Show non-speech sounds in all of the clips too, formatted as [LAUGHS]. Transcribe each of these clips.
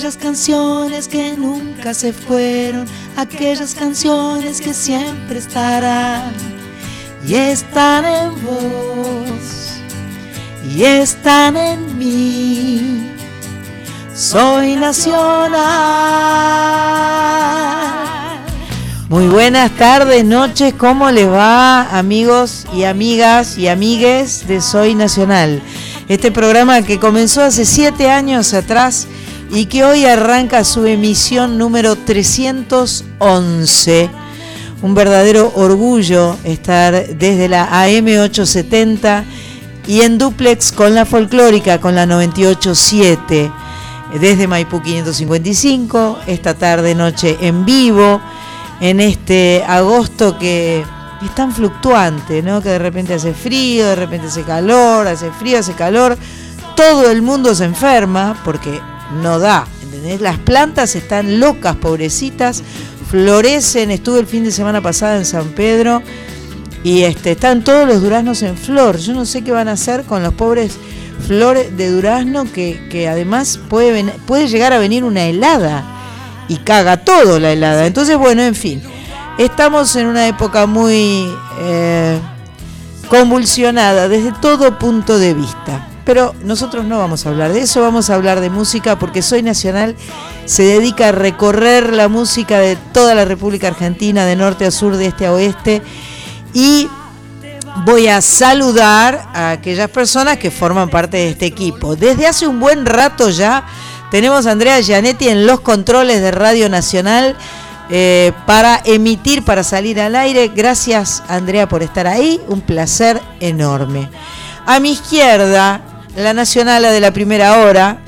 aquellas canciones que nunca se fueron, aquellas canciones que siempre estarán y están en vos y están en mí. Soy nacional. Muy buenas tardes, noches, ¿cómo les va amigos y amigas y amigues de Soy Nacional? Este programa que comenzó hace siete años atrás y que hoy arranca su emisión número 311. Un verdadero orgullo estar desde la AM870 y en duplex con la folclórica, con la 987, desde Maipú 555, esta tarde noche en vivo, en este agosto que es tan fluctuante, ¿no? Que de repente hace frío, de repente hace calor, hace frío, hace calor. Todo el mundo se enferma porque no da, ¿entendés? Las plantas están locas, pobrecitas, florecen. Estuve el fin de semana pasada en San Pedro y este, están todos los duraznos en flor. Yo no sé qué van a hacer con los pobres flores de durazno que, además puede, puede llegar a venir una helada y caga todo la helada. Entonces, bueno, en fin, estamos en una época muy eh, convulsionada desde todo punto de vista. Pero nosotros no vamos a hablar de eso, vamos a hablar de música porque Soy Nacional se dedica a recorrer la música de toda la República Argentina, de norte a sur, de este a oeste. Y voy a saludar a aquellas personas que forman parte de este equipo. Desde hace un buen rato ya tenemos a Andrea Gianetti en los controles de Radio Nacional. Eh, para emitir, para salir al aire. Gracias Andrea por estar ahí, un placer enorme. A mi izquierda, la nacionala de la primera hora.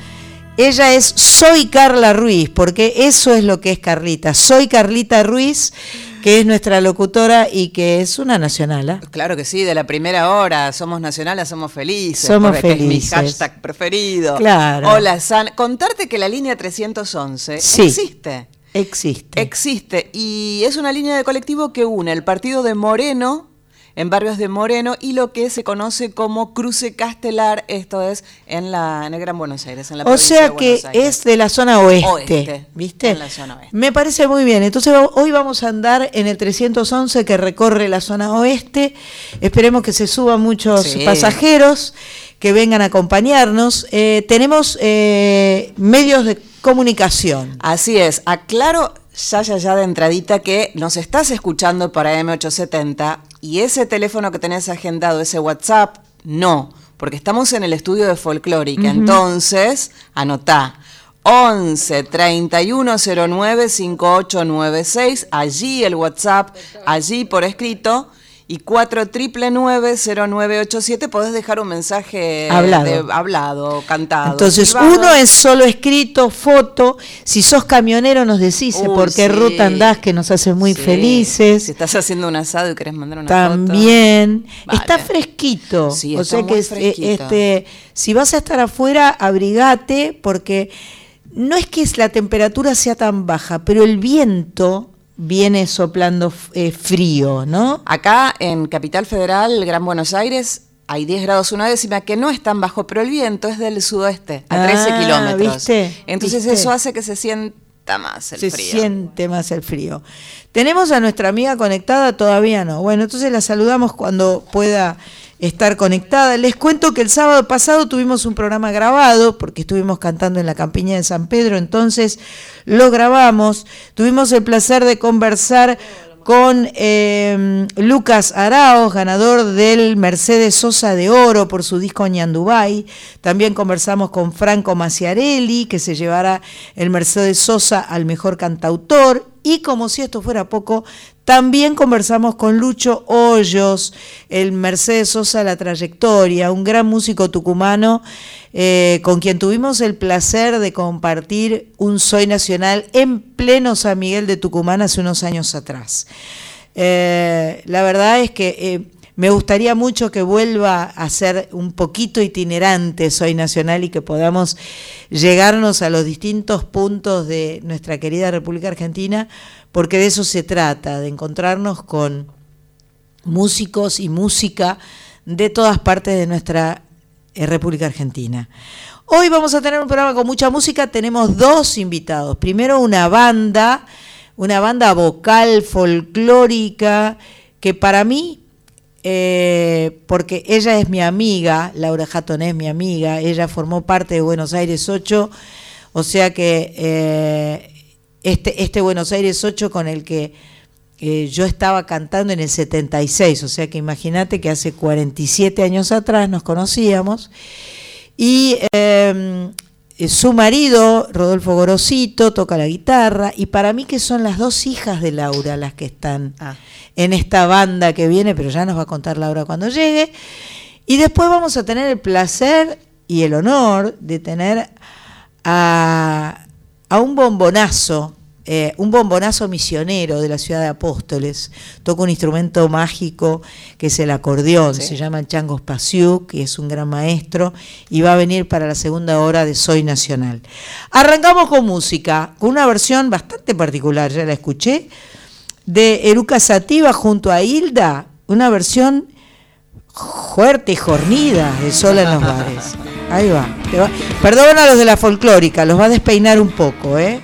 Ella es Soy Carla Ruiz, porque eso es lo que es Carlita. Soy Carlita Ruiz, que es nuestra locutora y que es una nacionala. Claro que sí, de la primera hora. Somos nacionales, somos felices. Somos felices. Es mi hashtag preferido. Claro. Hola, San. Contarte que la línea 311 existe. Existe. Existe. Y es una línea de colectivo que une el partido de Moreno en barrios de Moreno y lo que se conoce como cruce castelar, esto es en la en el Gran Buenos Aires, en la O sea que es de la zona oeste, ¿viste? En la zona oeste. Me parece muy bien. Entonces hoy vamos a andar en el 311 que recorre la zona oeste. Esperemos que se suban muchos pasajeros que vengan a acompañarnos. Eh, tenemos eh, medios de comunicación. Así es. Aclaro ya, ya, ya de entradita que nos estás escuchando para M870 y ese teléfono que tenés agendado, ese WhatsApp, no, porque estamos en el estudio de folclórica. Entonces, anotá. 11 3109 5896, allí el WhatsApp, allí por escrito y 4999-0987 podés dejar un mensaje hablado, hablado cantado. Entonces, uno es solo escrito, foto. Si sos camionero, nos decís por qué ruta andás, que nos hace muy felices. Si estás haciendo un asado y querés mandar una También. Está fresquito. Sí, o sea que eh, este, si vas a estar afuera, abrigate, porque no es que la temperatura sea tan baja, pero el viento viene soplando eh, frío, ¿no? Acá en Capital Federal, Gran Buenos Aires, hay 10 grados una décima, que no es tan bajo, pero el viento es del sudoeste, a 13 ah, kilómetros. ¿viste? Entonces eso hace que se sienta más el frío. Se siente más el frío. ¿Tenemos a nuestra amiga conectada? Todavía no. Bueno, entonces la saludamos cuando pueda estar conectada. Les cuento que el sábado pasado tuvimos un programa grabado, porque estuvimos cantando en la campiña de San Pedro, entonces lo grabamos. Tuvimos el placer de conversar con eh, Lucas Araos, ganador del Mercedes Sosa de Oro por su disco Ñandubay. También conversamos con Franco Maciarelli, que se llevará el Mercedes Sosa al mejor cantautor. Y como si esto fuera poco, también conversamos con Lucho Hoyos, el Mercedes Sosa La Trayectoria, un gran músico tucumano eh, con quien tuvimos el placer de compartir un Soy Nacional en pleno San Miguel de Tucumán hace unos años atrás. Eh, la verdad es que eh, me gustaría mucho que vuelva a ser un poquito itinerante Soy Nacional y que podamos llegarnos a los distintos puntos de nuestra querida República Argentina porque de eso se trata, de encontrarnos con músicos y música de todas partes de nuestra eh, República Argentina. Hoy vamos a tener un programa con mucha música. Tenemos dos invitados. Primero una banda, una banda vocal folclórica que para mí, eh, porque ella es mi amiga, Laura Hatton es mi amiga, ella formó parte de Buenos Aires 8, o sea que eh, este, este Buenos Aires 8 con el que eh, yo estaba cantando en el 76, o sea que imagínate que hace 47 años atrás nos conocíamos. Y em, eh, su marido, Rodolfo Gorosito, toca la guitarra, y para mí que son las dos hijas de Laura las que están ah. en esta banda que viene, pero ya nos va a contar Laura cuando llegue. Y después vamos a tener el placer y el honor de tener a, a un bombonazo eh, un bombonazo misionero de la ciudad de Apóstoles. Toca un instrumento mágico que es el acordeón, se llama Changos Pasiuk, que es un gran maestro, y va a venir para la segunda hora de Soy Nacional. Arrancamos con música, con una versión bastante particular, ya la escuché, de Eruca Sativa junto a Hilda, una versión fuerte y jornida de Sola en los bares. Ahí va. va. Perdón a los de la folclórica, los va a despeinar un poco, ¿eh?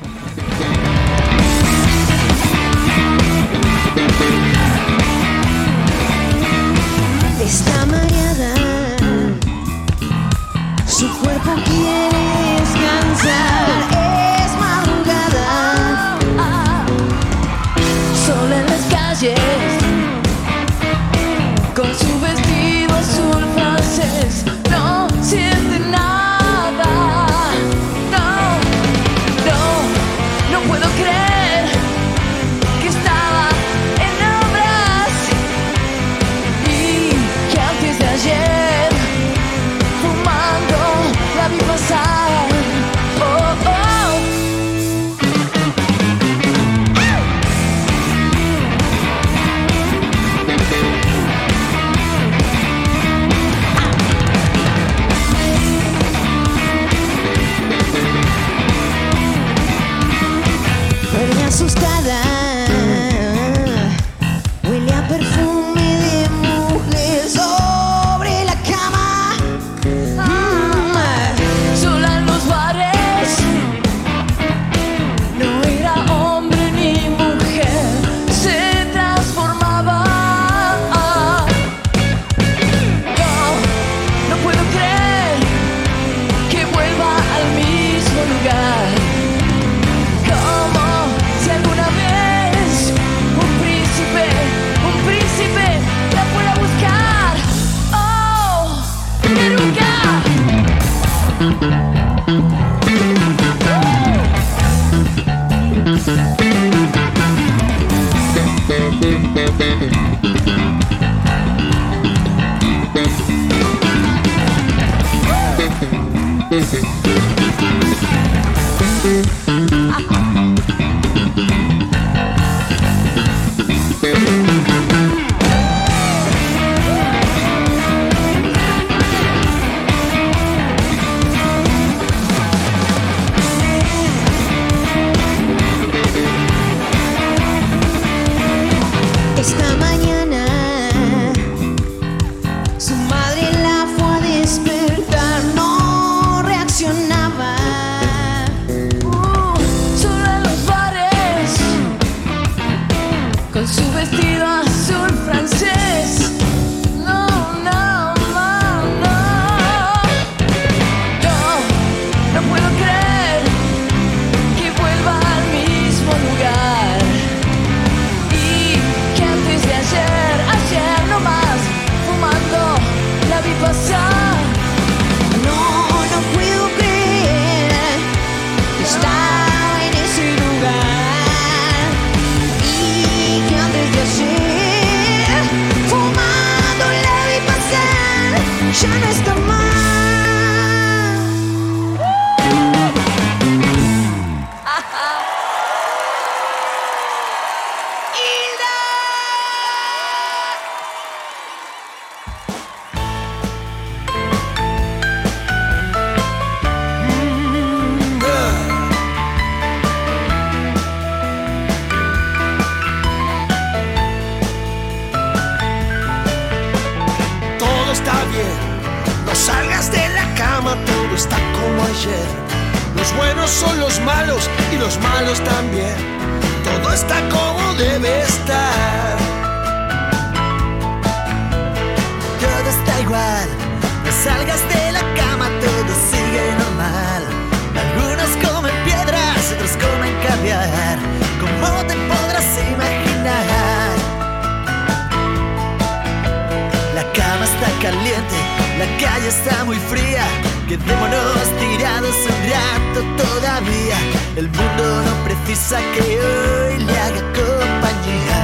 Que hoy le haga compañía.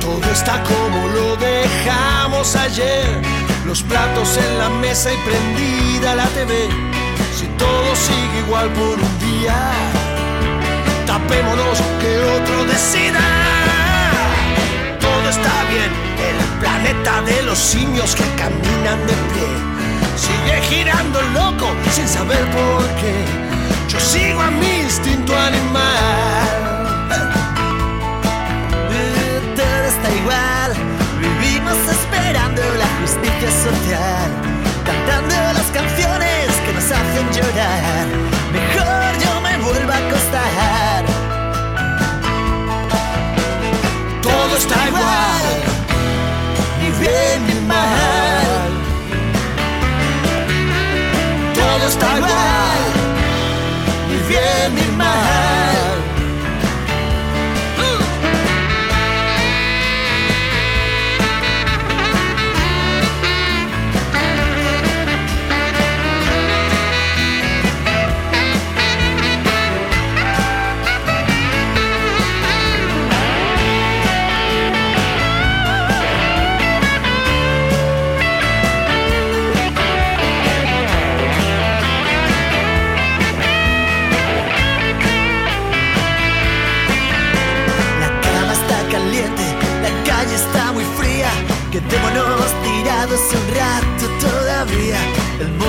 Todo está como lo dejamos ayer. Los platos en la mesa y prendida la TV. Si todo sigue igual por un día, tapémonos que otro decida. Todo está bien en el planeta de los simios que caminan de pie. Sigue girando loco sin saber por qué. Yo sigo a mi instinto animal. Todo está igual, vivimos esperando la justicia social, cantando las canciones que nos hacen llorar. Mejor yo me vuelvo a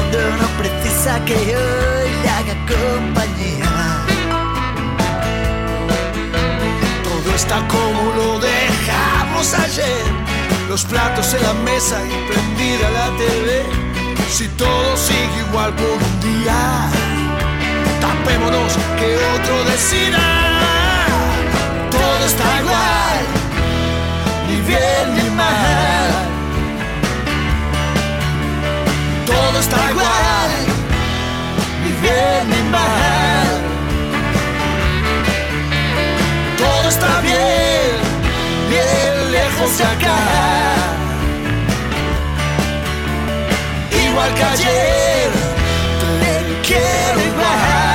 mundo no precisa que hoy le haga compañía. todo está como lo dejamos ayer. Los platos en la mesa y prendida la TV. Si todo sigue igual por un día, tapémonos que otro decida. Todo está igual, ni bien ni mal. Todo está igual, ni bien ni mal. Todo está bien, bien lejos de acá. Igual que ayer, te quiero igual.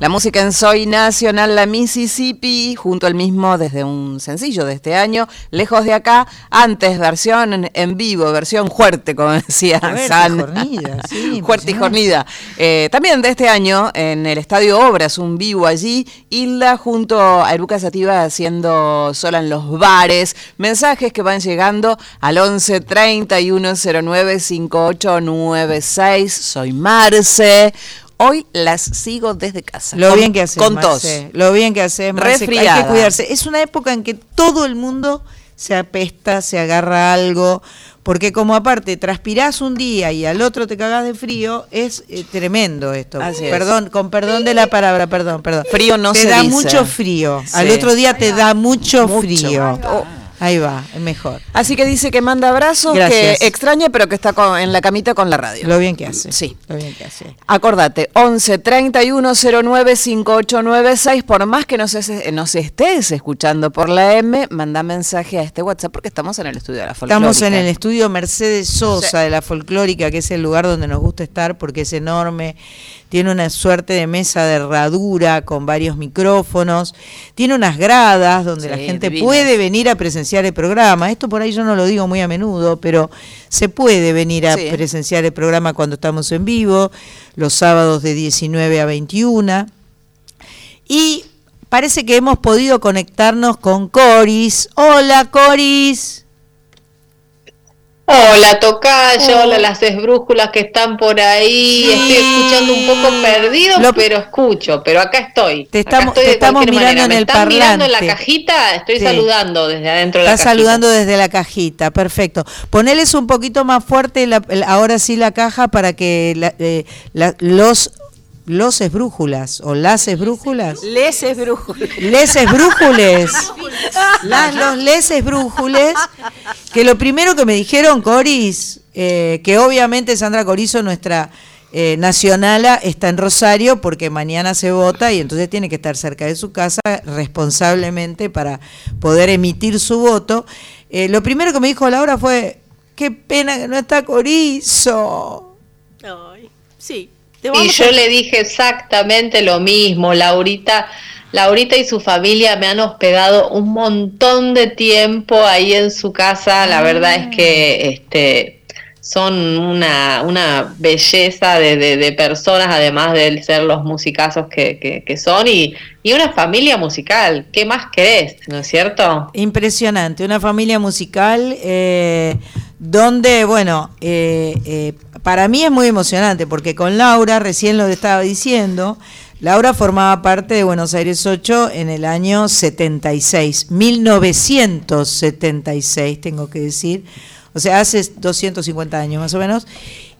La música en Soy Nacional, la Mississippi, junto al mismo desde un sencillo de este año, lejos de acá, antes versión en, vivo, versión fuerte, como [LAUGHS] decía Fuerte y San. jornida, [LAUGHS] sí, fuerte y jornida. Eh, también de este año, en el Estadio Obras, un vivo allí, Hilda junto a Eruca Sativa haciendo sola en los bares, mensajes que van llegando al 11 3109 5896. Soy Marce. Hoy las sigo desde casa. Lo con- bien que haces, Con tos. Marce, Lo bien que haces, Marce. Hay que cuidarse. Es una época en que todo el mundo se apesta, se agarra algo, porque como aparte transpirás un día y al otro te cagás de frío, es eh, tremendo esto. Así es. perdón, con perdón de la palabra, perdón, perdón. Frío no te se da dice. mucho frío. Sí. Al otro día te da mucho, Mucho. frío. Oh. Ahí va, es mejor. Así que dice que manda abrazos, Gracias. que extraña, pero que está con- en la camita con la radio. Lo bien que hace. Sí. Lo bien que hace. Acordate, 11 31 09 5896. Por más que nos, es- nos estés escuchando por la M, manda mensaje a este WhatsApp porque estamos en el estudio de la folclórica. Estamos en el estudio Mercedes Sosa Sí. de la Folclórica, que es el lugar donde nos gusta estar porque es enorme. Tiene una suerte de mesa de herradura con varios micrófonos. Tiene unas gradas donde la gente puede venir a presenciar el programa. Esto por ahí yo no lo digo muy a menudo, pero se puede venir a Sí. presenciar el programa cuando estamos en vivo, los sábados de 19 a 21. Y parece que hemos podido conectarnos con Coris. Hola, Coris. Hola, Tocayo, hola, las esbrújulas que están por ahí. Estoy escuchando un poco perdido, Lo- pero escucho, pero acá estoy. Te estamos- estoy te de estamos cualquier mirando manera. en ¿Me el están mirando en la parlante. cajita? Estoy Sí. saludando desde adentro de la Está cajita. saludando desde la cajita, perfecto. Poneles un poquito más fuerte la- ahora sí la caja para que la- eh, la- los los esbrújulas o las esbrújulas, Les es brújula. les esbrújules, [LAUGHS] las, los les esbrújules, que lo primero que me dijeron, Coris, eh, que obviamente Sandra Corizo, nuestra eh, nacionala, está en Rosario porque mañana se vota y entonces tiene que estar cerca de su casa responsablemente para poder emitir su voto. Eh, lo primero que me dijo Laura fue, qué pena que no está Corizo. Ay, sí. Y yo a- le dije exactamente lo mismo, Laurita. Laurita y su familia me han hospedado un montón de tiempo ahí en su casa. La verdad es que este, son una, una belleza de, de- de personas, además de ser los musicazos que, que- que son, y, y una familia musical. ¿Qué más querés? ¿No es cierto? Impresionante, una familia musical eh, donde, bueno, eh, eh, para mí es muy emocionante porque con Laura, recién lo estaba diciendo, Laura formaba parte de Buenos Aires 8 en el año 76, 1976, tengo que decir, o sea, hace 250 años más o menos.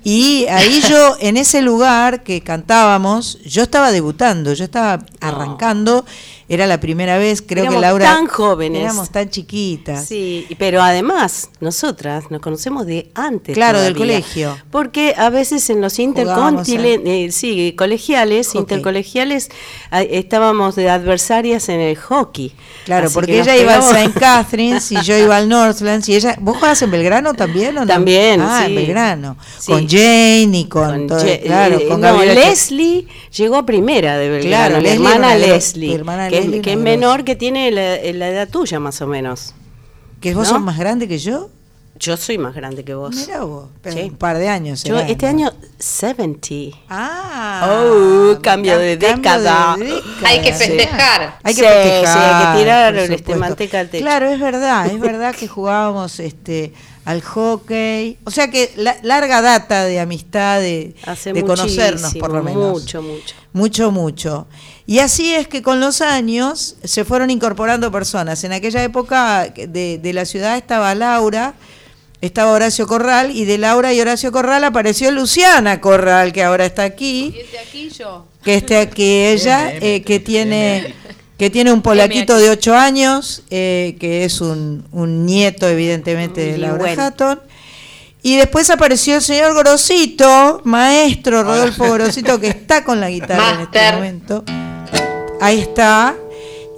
Y ahí [LAUGHS] yo, en ese lugar que cantábamos, yo estaba debutando, yo estaba arrancando, era la primera vez, creo Éramos que Laura... tan jóvenes. Éramos tan chiquitas. Sí, pero además nosotras nos conocemos de antes. Claro, del colegio. Porque a veces en los intercontinentales, sí, colegiales, intercolegiales, ah, estábamos de adversarias en el hockey. Claro, Así porque ella iba al St. Catharines y yo iba al Northlands y ella, ¿vos jugabas en Belgrano también o no? También, Ah, sí. en Belgrano. Sí. Con Jane y con, Con todo, claro, eh, con no, Leslie llegó a primera de Belgrano, Claro, la Leslie hermana Leslie, hermana que, es- que menor, que tiene la, la edad tuya más o menos. que vos ¿no? sos más grande que yo. Yo soy más grande que vos. Mira vos, pero Sí. un par de años. Yo este ¿no? año 70. Ah, Oh, cambio de década. década, Hay que sí. festejar. Hay que Sí, festejar. sí, hay que tirar este, manteca al techo. Claro, es verdad, es verdad que jugábamos este al hockey. O sea que la- larga data de amistad, de, Hace de conocernos por lo menos. Mucho, mucho. Mucho, mucho. Y así es que con los años se fueron incorporando personas. En aquella época de, de la ciudad estaba Laura, estaba Horacio Corral, y de Laura y Horacio Corral apareció Luciana Corral, que ahora está aquí. aquí yo. Que esté aquí ella, eh, que tiene que tiene un polaquito de 8 años, eh, que es un, un nieto evidentemente de Laura Ligüen. Hatton. Y después apareció el señor Gorosito, maestro Rodolfo Gorosito, que está con la guitarra en este momento. Ahí está.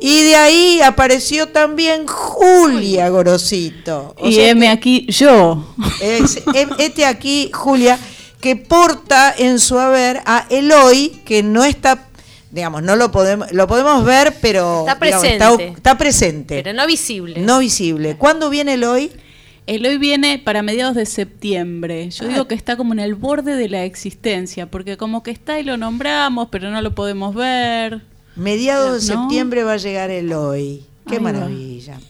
Y de ahí apareció también Julia Gorosito. O Y que aquí yo. es, este aquí, Julia, que porta en su haber a Eloy, que no está, digamos, no lo podemos, lo podemos ver, pero Está digamos, presente. está presente, Pero no visible. no visible. ¿Cuándo viene Eloy? El hoy viene para mediados de septiembre. Yo digo que está como en el borde de la existencia, porque como que está y lo nombramos, pero no lo podemos ver. Mediados de ¿No? septiembre va a llegar Eloy. Qué Ahí va. maravilla.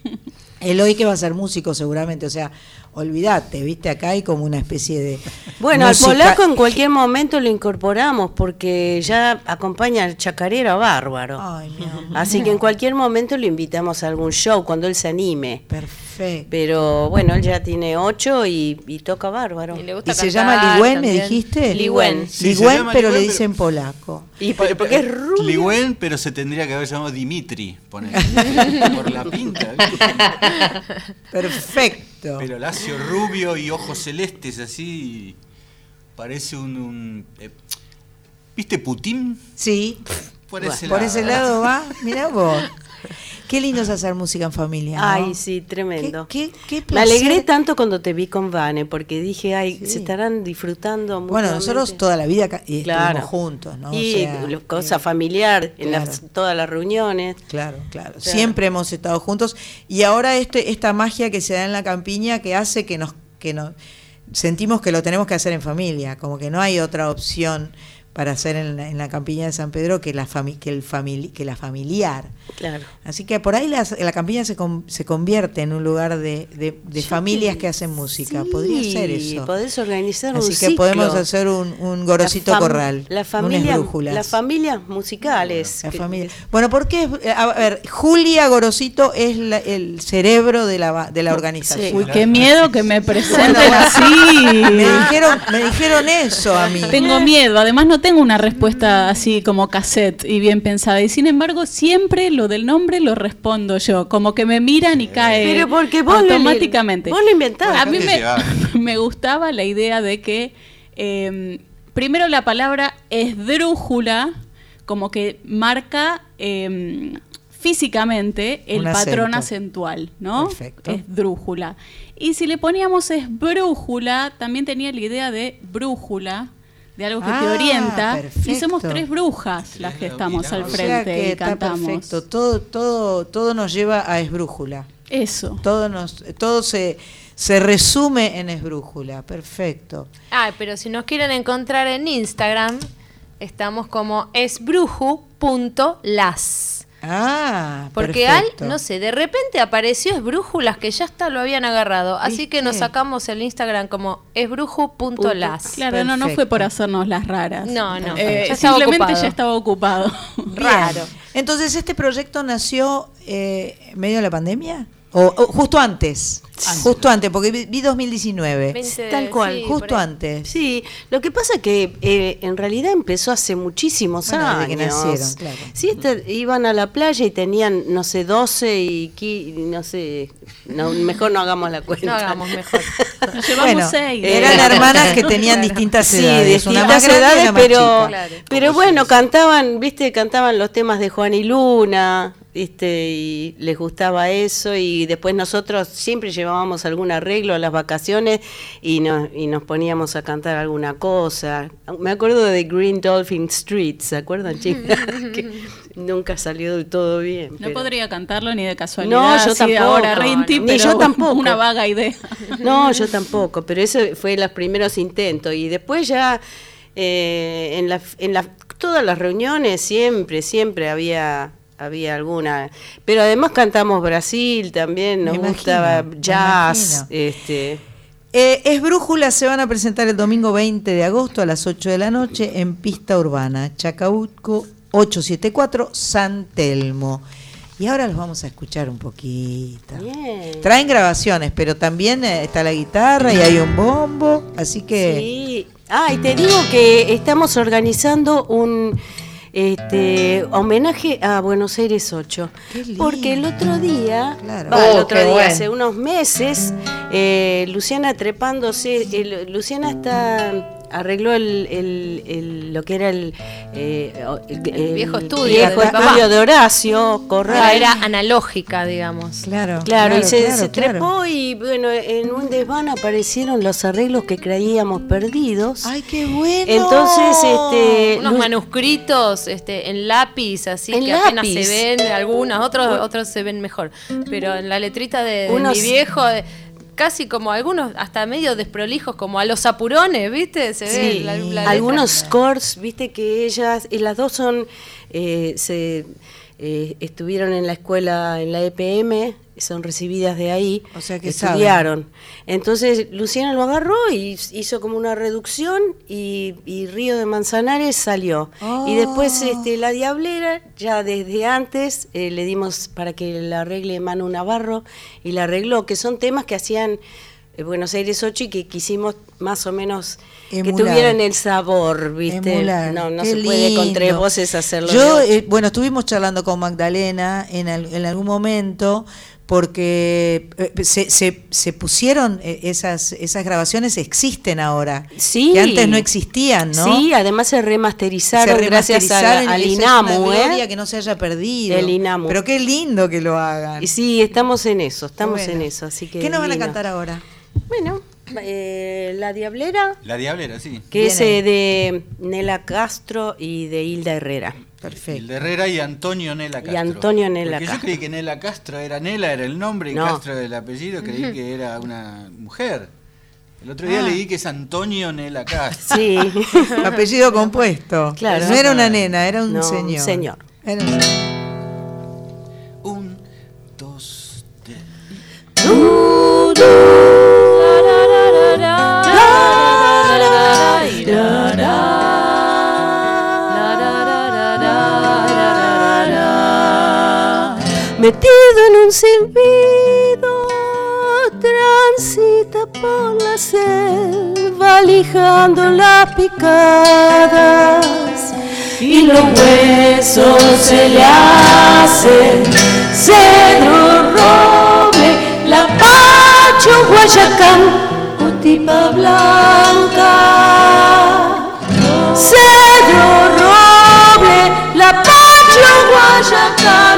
Eloy que va a ser músico seguramente, o sea, olvídate, viste, acá hay como una especie de... Bueno, música- al polaco en cualquier momento lo incorporamos porque ya acompaña al chacarero bárbaro. Ay, mi amor. Así que en cualquier momento lo invitamos a algún show cuando él se anime. Perfecto. Pero bueno, él ya tiene ocho y, y toca bárbaro. Y le gusta ¿Y se llama Ligüen, me dijiste? Ligüen. Sí, Ligüen, pero le dicen polaco. Y pero porque es rubio. Ligüen, pero se tendría que haber llamado Dimitri, [LAUGHS] por la pinta. ¿viste? Perfecto. Pero lacio rubio y ojos celestes así. Parece un. un, eh, ¿Viste Putin? Sí, Por ese por lado. ese lado va. Mira vos. Qué lindo es hacer música en familia. ¿no? Ay, sí, tremendo. Qué- qué- qué Me alegré tanto cuando te vi con Vane, porque dije, ay, Sí. se estarán disfrutando Bueno, mutuamente. nosotros toda la vida ca- y Claro. estuvimos juntos, ¿no? O Y sea, lo- cosa eh, familiar, en claro. las, todas las reuniones. Claro, claro. Claro. Siempre hemos estado juntos y ahora este, esta magia que se da en la campiña que hace que nos que nos sentimos que lo tenemos que hacer en familia, como que no hay otra opción para hacer en la, en la campiña de San Pedro que la, fami- que el famili- que la familiar. Claro. Así que por ahí las- la campiña se, con- se convierte en un lugar de, de- familias que- que hacen música. Sí, Podría ser eso. Podés organizar Así un que ciclo. podemos hacer un, un gorosito La corral. La familia, las familias musicales. La que- familia. Bueno, ¿por qué? Eh, A ver, Julia Gorosito es la- el cerebro de la, de la organización. Uy, qué miedo que me presenten así. Me dijeron, me dijeron eso a mí. Tengo miedo, además no tengo una respuesta así como cassette y bien pensada. Y sin embargo, siempre lo del nombre lo respondo yo, como que me miran y cae Pero porque vos lo- automáticamente. vos lo inventaste. A mí [LAUGHS] me, gustaba la idea de que eh, primero la palabra esdrújula como que marca eh, físicamente el patrón acentual, ¿no? Perfecto. Esdrújula. Y si le poníamos esbrújula, también tenía la idea de brújula, de algo que te Ah, orienta. Y somos perfecto. tres brujas las que estamos al O sea frente que y está cantamos. perfecto. Todo, todo, todo nos lleva a esbrújula. Eso. Todo nos, todo se, se resume en esbrújula. Perfecto. Ah, pero si nos quieren encontrar en Instagram, estamos como esbruju.las. Ah, Porque perfecto. al, no sé, de repente apareció esbrújulas que ya hasta lo habían agarrado. Así que nos sacamos el Instagram como esbruju.las. Claro, no, no fue por hacernos las raras. No, no, Eh, ya simplemente ocupado. ya estaba ocupado. Raro. Entonces, ¿este proyecto nació eh, en medio de la pandemia? ¿O, o justo antes? Justo antes, porque vi, vi 2019. Veinte- Tal cual, sí, justo antes. Sí, lo que pasa que eh, en realidad empezó hace muchísimos Bueno, años. desde que nacieron, claro. Sí, este- iban a la playa y tenían, no sé, 12 y no sé, no, mejor no hagamos la cuenta. No hagamos mejor. [LAUGHS] Nos llevamos Bueno, seis. eran hermanas que [LAUGHS] tenían distintas Sí, edades. una distintas más edades, una más pero. Claro. pero bueno, cantaban, viste, cantaban los temas de Juan y Luna, viste, y les gustaba eso, y después nosotros siempre llevábamos algún arreglo a las vacaciones y nos, y nos poníamos a cantar alguna cosa. Me acuerdo de Green Dolphin Street, ¿se acuerdan, [LAUGHS] chicas? [LAUGHS] que nunca salió del todo bien. No pero- podría cantarlo ni de casualidad. No, yo tampoco. ahora, Ni yo tampoco. Una vaga idea. [LAUGHS] No, yo tampoco, pero eso fue los primeros intentos. Y después ya eh, en, la, en la, todas las reuniones siempre, siempre había había alguna. Pero además cantamos Brasil también, nos imagino, gustaba jazz. Este, Eh, es Brújula se van a presentar el domingo 20 de agosto a las 8 de la noche en Pista Urbana, Chacabuco 874, San Telmo. Y ahora los vamos a escuchar un poquito. bien. Traen grabaciones, pero también eh, está la guitarra y hay un bombo, así que Sí. Ah, y te digo que estamos organizando un este homenaje a Buenos Aires 8. Qué lindo. Porque el otro día, Claro. el Oh, otro día, bueno. hace unos meses, eh, Luciana trepándose, Luciana está arregló el, el- el- lo que era el, eh, el- viejo el estudio viejo de estudio de Horacio Corral. Ah, era analógica, digamos. claro. Claro, y se, claro, se claro. trepó y bueno, en un desván aparecieron los arreglos que creíamos perdidos. Ay, qué bueno. Entonces, este, Unos manuscritos este, en lápiz, así En que apenas se ven, algunos, otros, otros se ven mejor. Pero en la letrita de, de Unos- mi viejo, eh, casi como algunos, hasta medio desprolijos, como a los apurones, ¿viste? Se ve Sí, la, la algunos scores, viste que ellas, y las dos son, eh, se eh, estuvieron en la escuela, en la EPM, son recibidas de ahí, O sea que estudiaron. Entonces Luciana lo agarró y hizo como una reducción y, y Río de Manzanares salió. Y después Oh. este, La Diablera, ya desde antes eh, le dimos para que la arregle Manu Navarro y la arregló, que son temas que hacían eh, Buenos Aires 8 y que quisimos más o menos que tuvieran el sabor, ¿viste? Emular. No, no Qué se puede con tres voces hacerlo. Yo, eh, bueno, estuvimos charlando con Magdalena en, al- en algún momento porque eh, se, se, se pusieron eh, esas, esas grabaciones, existen ahora. Sí. Que antes no existían, ¿no? Sí, además se remasterizaron, Se gracias a- remasterizaron al esa es INAMU, una gloria ¿eh? que no se haya perdido. El INAMU. Pero qué lindo que lo hagan. Y sí, estamos en eso, estamos Bueno. en eso, así que... ¿Qué nos van a cantar ahora? Bueno, eh, La Diablera, La diablera, sí. que es eh, de Nela Castro y de Hilda Herrera. Perfecto. Hilda Herrera y Antonio Nela Castro. Antonio Nela Porque Castro. yo creí que Nela Castro era Nela, era el nombre, y No. Castro era el apellido, creí que era una mujer. El otro día Ah. leí que es Antonio Nela Castro. Sí. [LAUGHS] Apellido compuesto. Claro. No era una nena, era un No, un señor. señor. Era un- Un, dos, tres. Metido en un silbido, transita por la selva, lijando las picadas. Y los huesos se le hacen cedro, roble, lapacho, guayacán o tipa blanca. Cedro, roble, lapacho, guayacán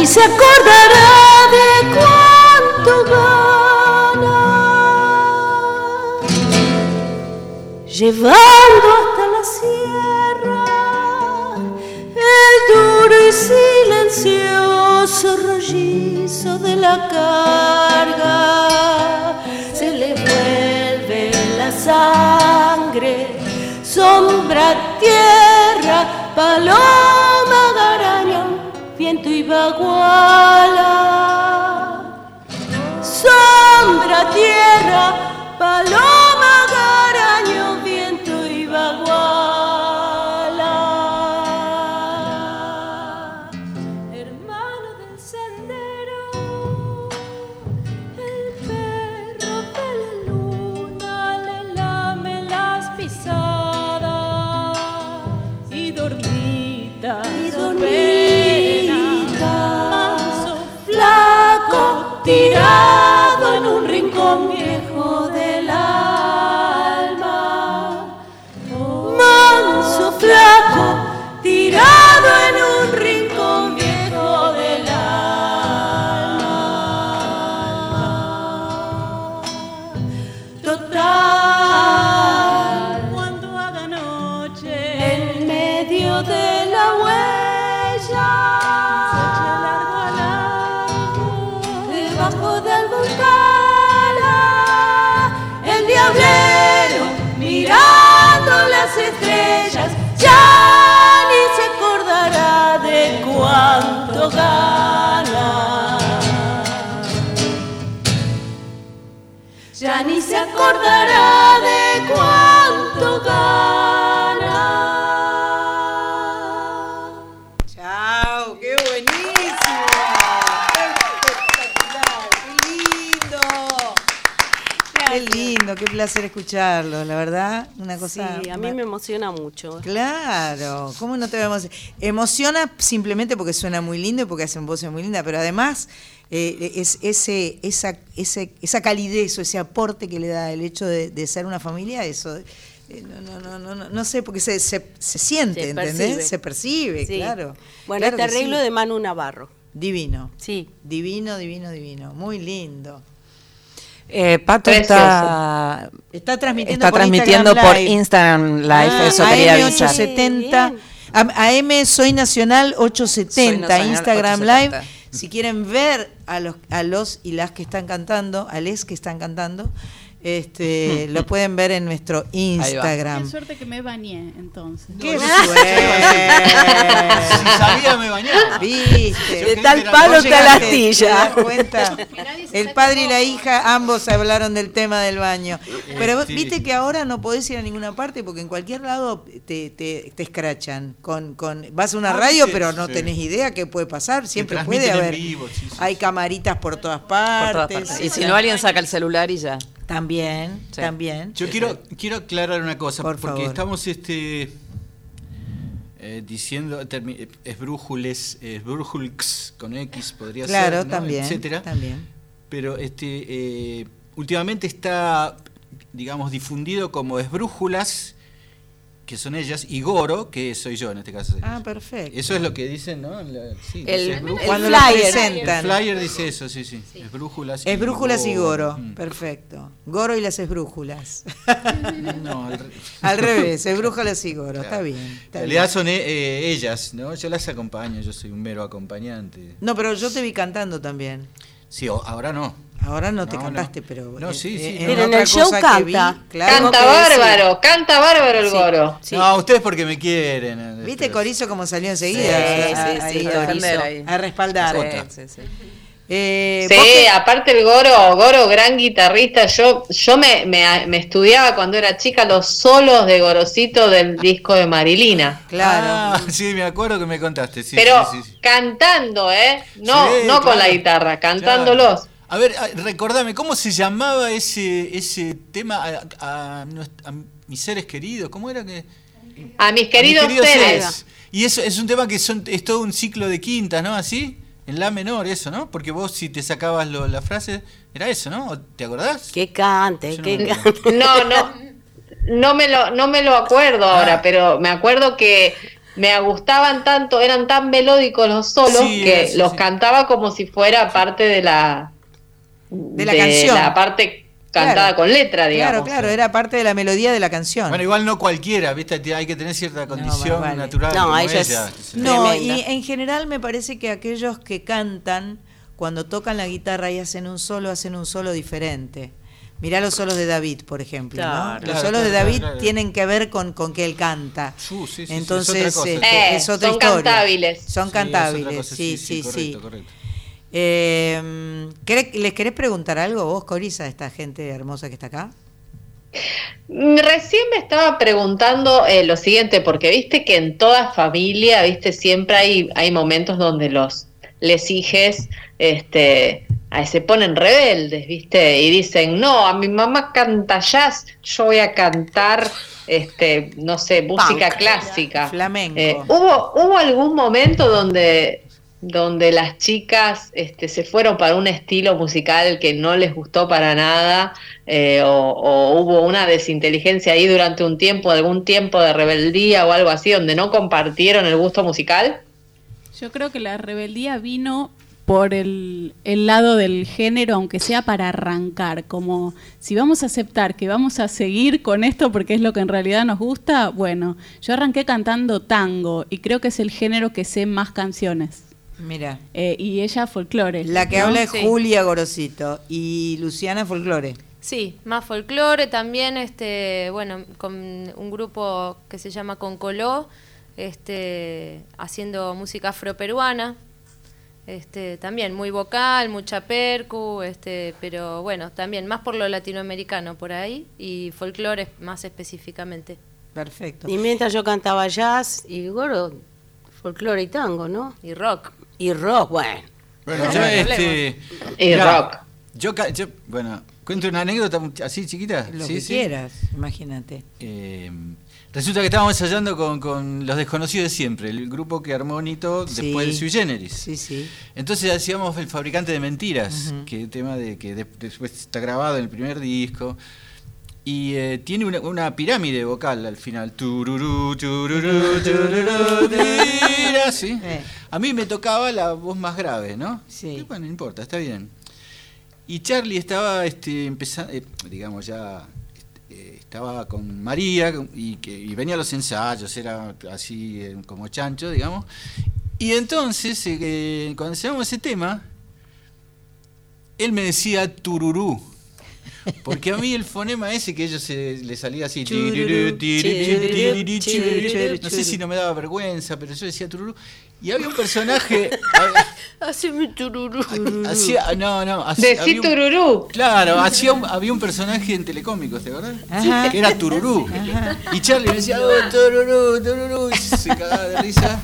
ni se acordará de cuánto gana. Llevando hasta la sierra el duro y silencioso rollizo de la carga. Baguala. Sombra, tierra, Qué lindo, qué placer escucharlo, la verdad, una cosa. Sí, a mí me emociona mucho. Claro, ¿cómo no te emocionar? Emociona simplemente porque suena muy lindo y porque hacen voces muy lindas, pero además eh, es ese, esa, ese, esa calidez o ese aporte que le da el hecho de, de ser una familia, eso. eh, no, no, no, no, no, no sé, porque se, se, se siente, Se ¿entendés? percibe. Se percibe, Sí. claro. Bueno, Claro este arreglo sí. de Manu Navarro. Divino. Sí. Divino, divino, divino. Muy lindo. Eh, Pato está, Está transmitiendo está por transmitiendo Instagram por Live. Instagram Live, Ah, eso quería AM avisar. 870. AM AM Soy Nacional 870, Soy Nacional Instagram 870. Live. Si quieren ver a los, a los y las que están cantando, a les que están cantando, Este, lo pueden ver en nuestro Qué Instagram. suerte que me bañé entonces. ¡Qué Si suerte! sabía, me bañaba. ¿Viste? De tal palo está la llegaste, ¿te astilla. El padre y la hija ambos hablaron del tema del baño. Pero vos viste que ahora no podés ir a ninguna parte porque en cualquier lado te, te, te escrachan. Con, con, vas a una Ah, radio, pero no tenés idea qué puede pasar. Siempre puede haber. vivo, sí, sí, Hay camaritas por todas Por partes. todas partes. Y si no, alguien saca el celular y ya. También, Sí. también. Yo quiero, quiero aclarar una cosa, Por porque favor. estamos este eh, diciendo esbrújules, esbrújulx con X podría Claro, ser, ¿no? también. etcétera. También. Pero este eh, últimamente está, digamos, difundido como esbrújulas, que son ellas, y Goro, que soy yo en este caso. Ah, perfecto. Eso es lo que dicen, ¿no? La- sí, El- esbrújulas. Cuando el flyer. presentan. El flyer dice eso, sí, sí. Esbrújulas. Es brújulas y goro. Mm. Perfecto. Goro y las esbrújulas. [LAUGHS] No, al re- [LAUGHS] Al revés, esbrújulas y goro. Claro. Está bien. En realidad bien. son eh, eh, ellas, ¿no? Yo las acompaño, yo soy un mero acompañante. No, pero yo te vi cantando también. Sí, o- ahora no. Ahora no te No, cantaste, no. pero. No, sí, eh, sí, en. Pero en el show que vi, canta. claro. Canta bárbaro, canta bárbaro el goro. Sí. No, ustedes porque me quieren. eh, ¿Viste Corizo como salió enseguida? Sí, a, sí, a- sí, ahí a a- defender ahí. a respaldar. Eh, Sí, que- aparte el Goro, Goro, gran guitarrista. Yo, yo me, me, me estudiaba cuando era chica los solos de Gorosito del disco de Marilina. Claro. Ah, [LAUGHS] sí, me acuerdo que me contaste. Sí, Pero sí, sí, sí. cantando, ¿eh? No, Sí, no con la guitarra, cantándolos. claro. A ver, ah, recordame, ¿cómo se llamaba ese, ese tema a, a nuest- a mis seres queridos? ¿Cómo era que...? A mis A queridos, mis queridos seres. seres. Y eso es un tema que son, es todo un ciclo de quintas, ¿no? Así, en la menor, eso, ¿no? Porque vos si te sacabas lo- la frase, era eso, ¿no? ¿O ¿Te acordás? Que cante, no que cante. No, no, no me lo, no me lo acuerdo Ah. ahora, pero me acuerdo que me gustaban tanto, eran tan melódicos los solos Sí, que los sí. cantaba como si fuera parte de la De la canción. la parte cantada Claro. con letra, digamos. Claro, claro, era parte de la melodía de la canción. Bueno, igual no cualquiera, ¿viste? Hay que tener cierta condición vale. natural. No, como ella es-. No, y en general me parece que aquellos que cantan, cuando tocan la guitarra y hacen un solo, hacen un solo diferente. Mirá los solos de David, por ejemplo. ¿no? Claro. Los Claro, solos de David claro. tienen que ver con, con que él canta. Sí, sí, sí, Entonces es otra cosa. este, Eh, es otra son historia. cantables. Son Sí, cantables, sí, sí, sí. correcto, correcto. Eh, ¿querés- ¿Les querés preguntar algo vos, Corisa, a esta gente hermosa que está acá? Mm, Recién me estaba preguntando eh, lo siguiente, porque viste que en toda familia, viste, siempre hay, hay momentos donde los les hijes este, se ponen rebeldes, viste, y dicen, no, a mi mamá canta jazz, yo voy a cantar, este, no sé, música Punk. clásica. Flamenco. Eh, ¿hubo, ¿Hubo algún momento donde, donde las chicas este, se fueron para un estilo musical que no les gustó para nada? eh, o, hubo una desinteligencia ahí durante un tiempo, algún tiempo de rebeldía o algo así, donde no compartieron el gusto musical? Yo creo que la rebeldía vino por el lado del género, aunque sea para arrancar, como si vamos a aceptar que vamos a seguir con esto porque es lo que en realidad nos gusta, bueno, yo arranqué cantando tango y creo que es el género que sé más canciones. Mira, Eh, y ella folclore. la que ¿no? habla es Sí. Julia Gorosito y Luciana Folklore. Sí, más folclore también, este, bueno, con un grupo que se llama Concoló, este, haciendo música afroperuana, este, también muy vocal, mucha percu, este, pero bueno, también más por lo latinoamericano por ahí y folclore más específicamente. Perfecto. Y mientras yo cantaba jazz y goro, folclore y tango, ¿no? Y rock. Y rock, bueno. Bueno, No, yo, este, Y mirá, rock. Yo, ca- yo- bueno, cuento una anécdota así chiquita. Lo Sí, que sí. quieras, imagínate. Eh, resulta que estábamos ensayando con, con Los Desconocidos de Siempre, el grupo que armó Nito Sí. después de Sui Generis. Sí, sí. Entonces hacíamos El Fabricante de Mentiras, Ujú. que tema de que de- después está grabado en el primer disco. Y eh, tiene una, una pirámide vocal al final. Tururú, tururú, tururú, [LAUGHS] tira, ¿sí? Eh. A mí me tocaba la voz más grave, ¿no? Sí. Y bueno, no importa, está bien. Y Charlie estaba este, empezando, digamos, ya eh, estaba con María y, que, y venía a los ensayos, era así eh, como chancho, digamos. Y entonces, eh, cuando ensayamos ese tema, él me decía tururú. Porque a mí el fonema ese que ellos se, le salía así, no sé si no me daba vergüenza, pero yo decía tururú. Y había un personaje, [LAUGHS] Haceme tururú. hacía, no, no, hacía, Decí tururú. Claro, hacía un- había un personaje en Telecómicos, ¿te acordás? Ajá. Que era Tururú. Y Charlie me decía, oh, Tururú, Tururú, y se cagaba de risa.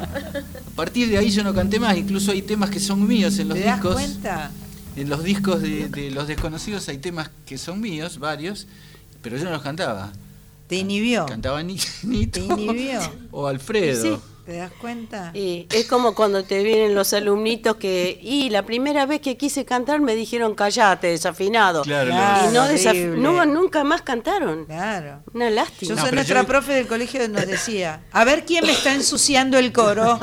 A partir de ahí yo no canté más, incluso hay temas que son míos en los ¿Te das discos. cuenta? En los discos de, de los desconocidos hay temas que son míos, varios, pero yo no los cantaba. ¿Te inhibió? Cantaba Ni- [LAUGHS] Nito ¿Te inhibió? o Alfredo. Sí. ¿Te das cuenta? Y es como cuando te vienen los alumnitos que, y la primera vez que quise cantar me dijeron callate, desafinado. Claro, Claro. y no, desaf- no, nunca más cantaron. Claro. Una Yo lástima. No, soy nuestra yo- profe del colegio nos decía, a ver quién me está ensuciando el coro.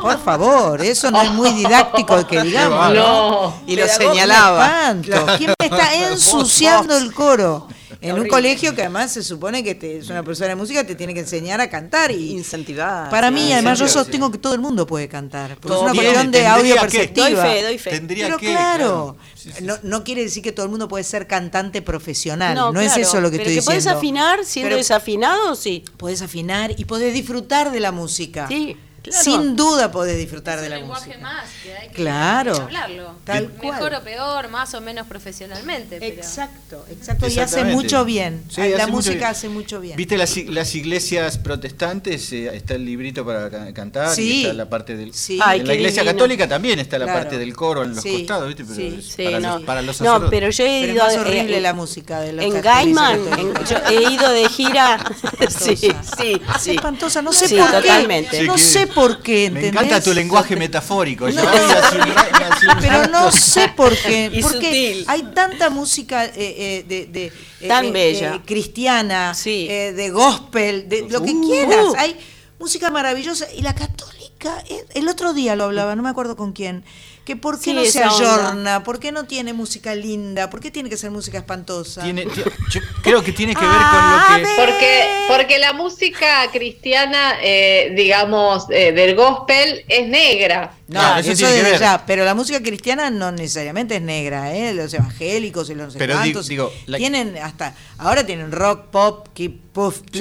Por favor, eso no es muy didáctico que digamos. No. Y lo señalaba. ¿Quién me está ensuciando el coro? En un colegio que además se supone que te- es una profesora de música, te tiene que enseñar a cantar y Incentivar. para mí, además yo sostengo que todo el mundo puede cantar, porque Todo es una tiene, cuestión de tendría audio que. perceptiva. Doy fe, doy fe. Tendría Pero que, claro, Sí, sí, No, no quiere decir que todo el mundo puede ser cantante profesional, no, No, es claro, eso lo que pero estoy que podés diciendo. afinar siendo Pero desafinado, sí. podés afinar y podés disfrutar de la música. Sí, claro. Sin duda podés disfrutar de un la lenguaje música. más que hay que, Claro. hay que hablarlo. Tal Mejor cual. o peor, más o menos profesionalmente. Pero... Exacto, exacto. Y hace mucho bien. Sí, la hace mucho música bien. hace mucho bien. ¿Viste las, las iglesias protestantes? Eh, está el librito para ca- cantar, y Sí. está la parte del... Sí. Ay, en la iglesia divino. católica también está la Claro. parte del coro en los Sí, costados, ¿viste? Pero sí, es Sí, para, no. los, para los no, pero yo he Pero es ido más horrible eh, la música de los en Gaiman, [LAUGHS] y yo he ido de gira. [LAUGHS] sí, sí, Es sí. espantosa, no sé por qué. No sé por qué, Me encanta tu lenguaje metafórico. No. un [LAUGHS] Pero no sé por qué. [LAUGHS] Y porque sutil. hay tanta música eh, eh, de, de- eh, Tan eh, bella. eh, cristiana, Sí. eh, de gospel, de lo que Uh. quieras. Hay música maravillosa. Y la católica, el otro día lo hablaba, no me acuerdo con quién, que por qué Sí, no se ayorna, por qué no tiene música linda, por qué tiene que ser música espantosa. Tiene- ti- yo creo que tiene que ver Ah, con lo que... Porque, porque la música cristiana, eh, digamos, eh, del gospel es negra. No, Claro, eso eso, tiene que desde ver. ya, pero la música cristiana no necesariamente es negra, ¿eh? los evangélicos y los no sé Pero cuántos digo- digo, la- tienen hasta, ahora tienen rock, pop, keep, puff, Sí,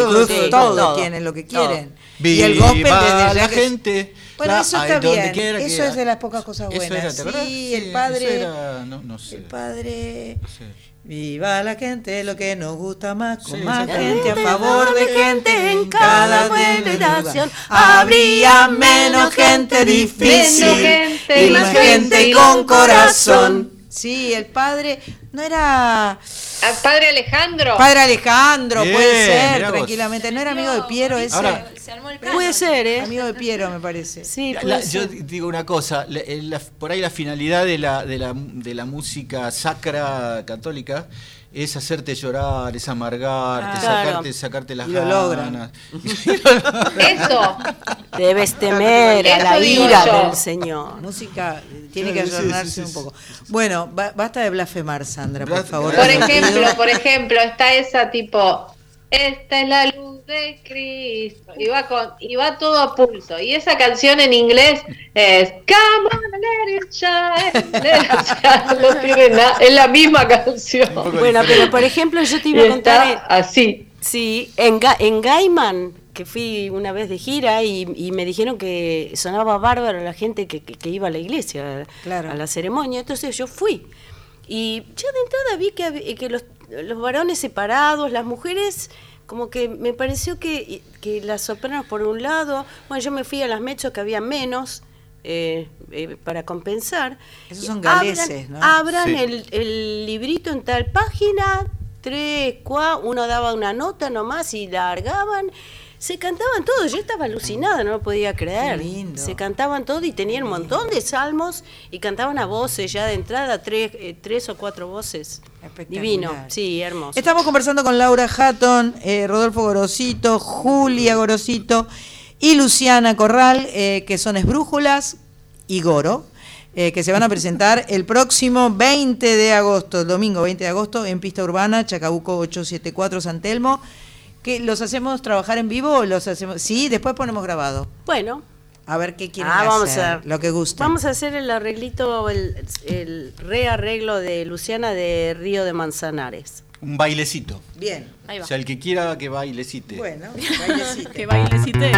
todo, todo. tienen lo que quieren. y el gospel desde ya la que- gente. Bueno, eso está bien, quiera eso es de las pocas cosas Eso buenas. era, ¿te acordás? Sí, el eso padre- era, no, no sé. El padre, Sí. viva la gente, lo que nos gusta más, con Sí, más gente a favor de gente en cada generación. Habría menos gente difícil Menos gente y más gente con corazón. Sí, el padre no era Al padre Alejandro. padre Alejandro, Bien, puede ser, tranquilamente. No era amigo de Piero ese. Ahora- Se armó el. Puede ser, ¿eh? amigo de Piero, me parece. Sí, La- puede la- yo digo una cosa, la- eh, la- por ahí la finalidad de la, de, la, de la música sacra católica es hacerte llorar, es amargarte, Ah. Claro. sacarte, sacarte las Y lo ganas. [LAUGHS] Eso. Debes temer a la ira yo. del Señor. Música eh, tiene que Sí, sí, ayornarse sí, un poco. Bueno, ba- basta de blasfemar, Sandra, por favor. Por ejemplo, por ejemplo, está esa tipo, esta es la de Cristo, y va, con, y va todo a pulso. Y esa canción en inglés es Come on, let it shine. let it shine. [LAUGHS] No tiene nada, es la misma canción. Bueno, pero por ejemplo, yo te Y iba a contar. está así. Sí, en, Ga- en Gaiman, que fui una vez de gira y, y me dijeron que sonaba bárbaro la gente que, que- que iba a la iglesia, Claro. a la ceremonia. Entonces yo fui. Y ya de entrada vi que, que los, los varones separados, las mujeres, como que me pareció que, que las sopranos por un lado, bueno, yo me fui a las mechos que había menos. eh, eh, para compensar Esos son Y abran- galeses, ¿no? abran Sí. el, el librito en tal página, tres, cuatro, uno daba una nota nomás y largaban. Se cantaban todos, yo estaba alucinada, no lo podía creer. Qué lindo. Se cantaban todo y tenían un montón de salmos y cantaban a voces ya de entrada, tres, eh, tres o cuatro voces. Divino, sí, hermoso. Estamos conversando con Laura Hatton, eh, Rodolfo Gorosito, Julia Gorosito y Luciana Corral, eh, que son esbrújulas y Goro, eh, que se van a presentar el próximo 20 de agosto, el domingo 20 de agosto, en Pista Urbana, Chacabuco 874 San Telmo. Que los hacemos trabajar en vivo o los hacemos. Sí, después ponemos grabado. Bueno, A ver qué quieren Ah, vamos hacer, a lo que gusta. Vamos a hacer el arreglito, el, el rearreglo de Luciana de Río de Manzanares. Un bailecito. Bien. Ahí va. O sea, el que quiera que bailecite. Bueno. [LAUGHS] Que bailecite.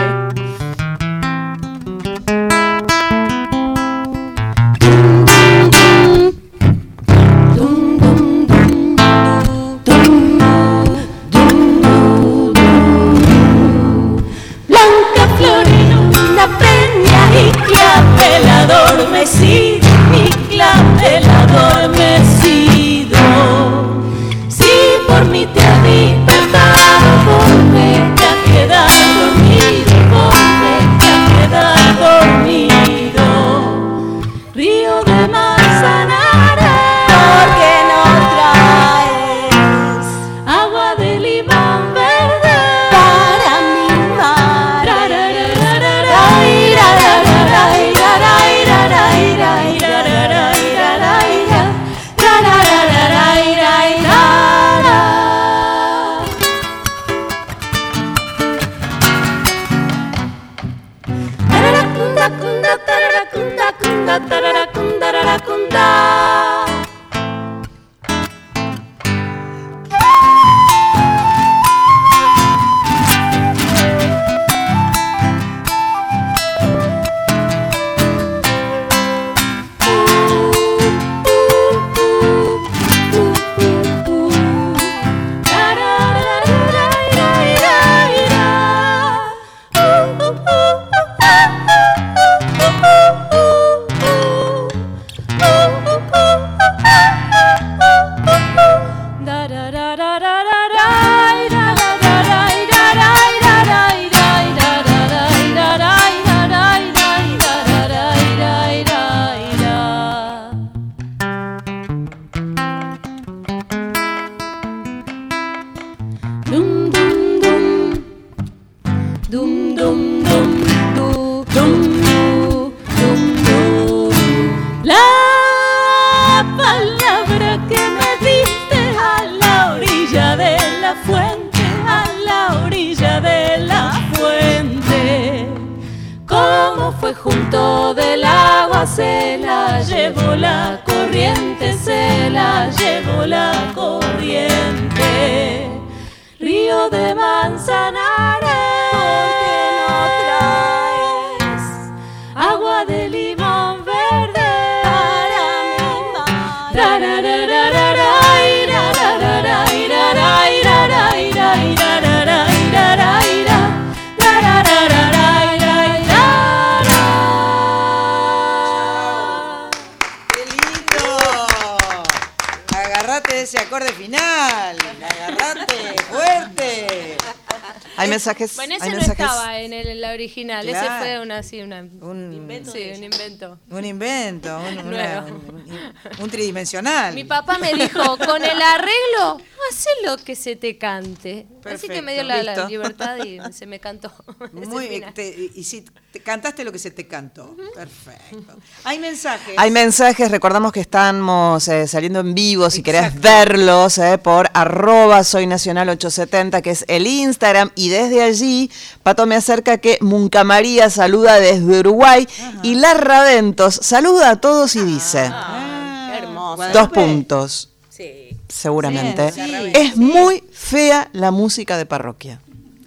Ese fue una, así, una, Un invento. Sí, un invento. Un invento, un, una- Nuevo. un- un tridimensional. Mi papá me dijo, con el arreglo, haz lo que se te cante. Así que me dio la, libertad y se me cantó. [LAUGHS] Muy, te- y si te cantaste lo que se te cantó. Perfecto. Hay mensajes. Hay mensajes, recordamos que estamos eh, saliendo en vivo, si querés Exacto. verlos, eh, por arroba soy nacional 870, que es el Instagram, y desde allí Pato me acerca que Munca María saluda desde Uruguay, y Larra Ventos saluda a todos y dice, Ah, Qué hermoso. Guadalupe. dos puntos, Sí. seguramente, Sí, sí. es muy fea la música de parroquia.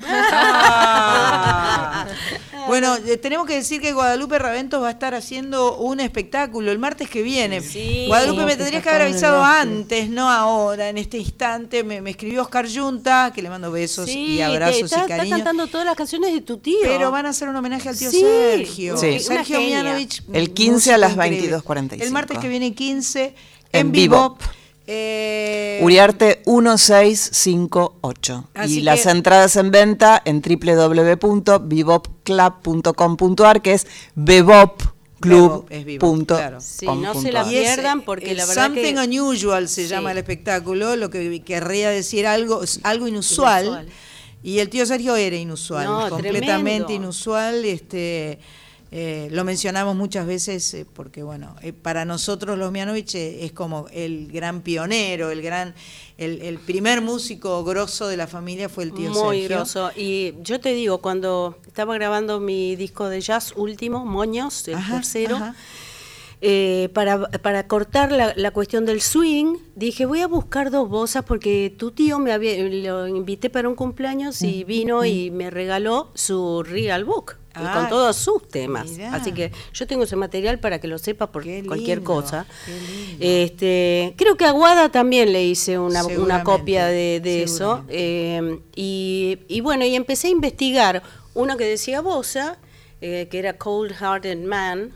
Ah. Bueno, eh, tenemos que decir que Guadalupe Raventos va a estar haciendo un espectáculo el martes que viene. Sí. Guadalupe, me tendrías que está haber avisado antes, no ahora, en este instante. Me, me escribió Oscar Yunta, que le mando besos Sí, y abrazos te- está, y está cariño. cantando todas las canciones de tu tío. Pero van a hacer un homenaje al tío Sí. Sergio. Sí. Sergio. Mianovich. El 15 a las músico increíble. 22:45. El martes que viene 15 En en vivo. Bebop. Eh, Uriarte 1658. Así y las entradas en venta en www.bebopclub.com.ar, que es bebopclub. Bebop, es Bebop, claro. Sí, no se la es, pierdan porque el la verdad Something que Unusual se Sí. llama el espectáculo, lo que querría decir algo, algo inusual. Inusual. Y el tío Sergio era inusual, No, completamente tremendo. inusual. Este, eh, lo mencionamos muchas veces eh, porque, bueno, eh, para nosotros los Mianovich eh, es como el gran pionero, el gran, el, el primer músico grosso de la familia fue el tío Muy Sergio. grosso. Y yo te digo, cuando estaba grabando mi disco de jazz último, Moños, el Ajá, tercero, ajá. eh, para, para cortar la, la cuestión del swing, dije, voy a buscar dos bozas porque tu tío me había, lo invité para un cumpleaños y vino y me regaló su real book. Y Ah, con todos sus temas. mirá. Así que yo tengo ese material para que lo sepa por Qué cualquier lindo, cosa. qué lindo. Este, creo que a Guada también le hice una, una copia de, de eso. Eh, y, y bueno, y empecé a investigar uno que decía Bosa, eh, que era Cold Hearted Man.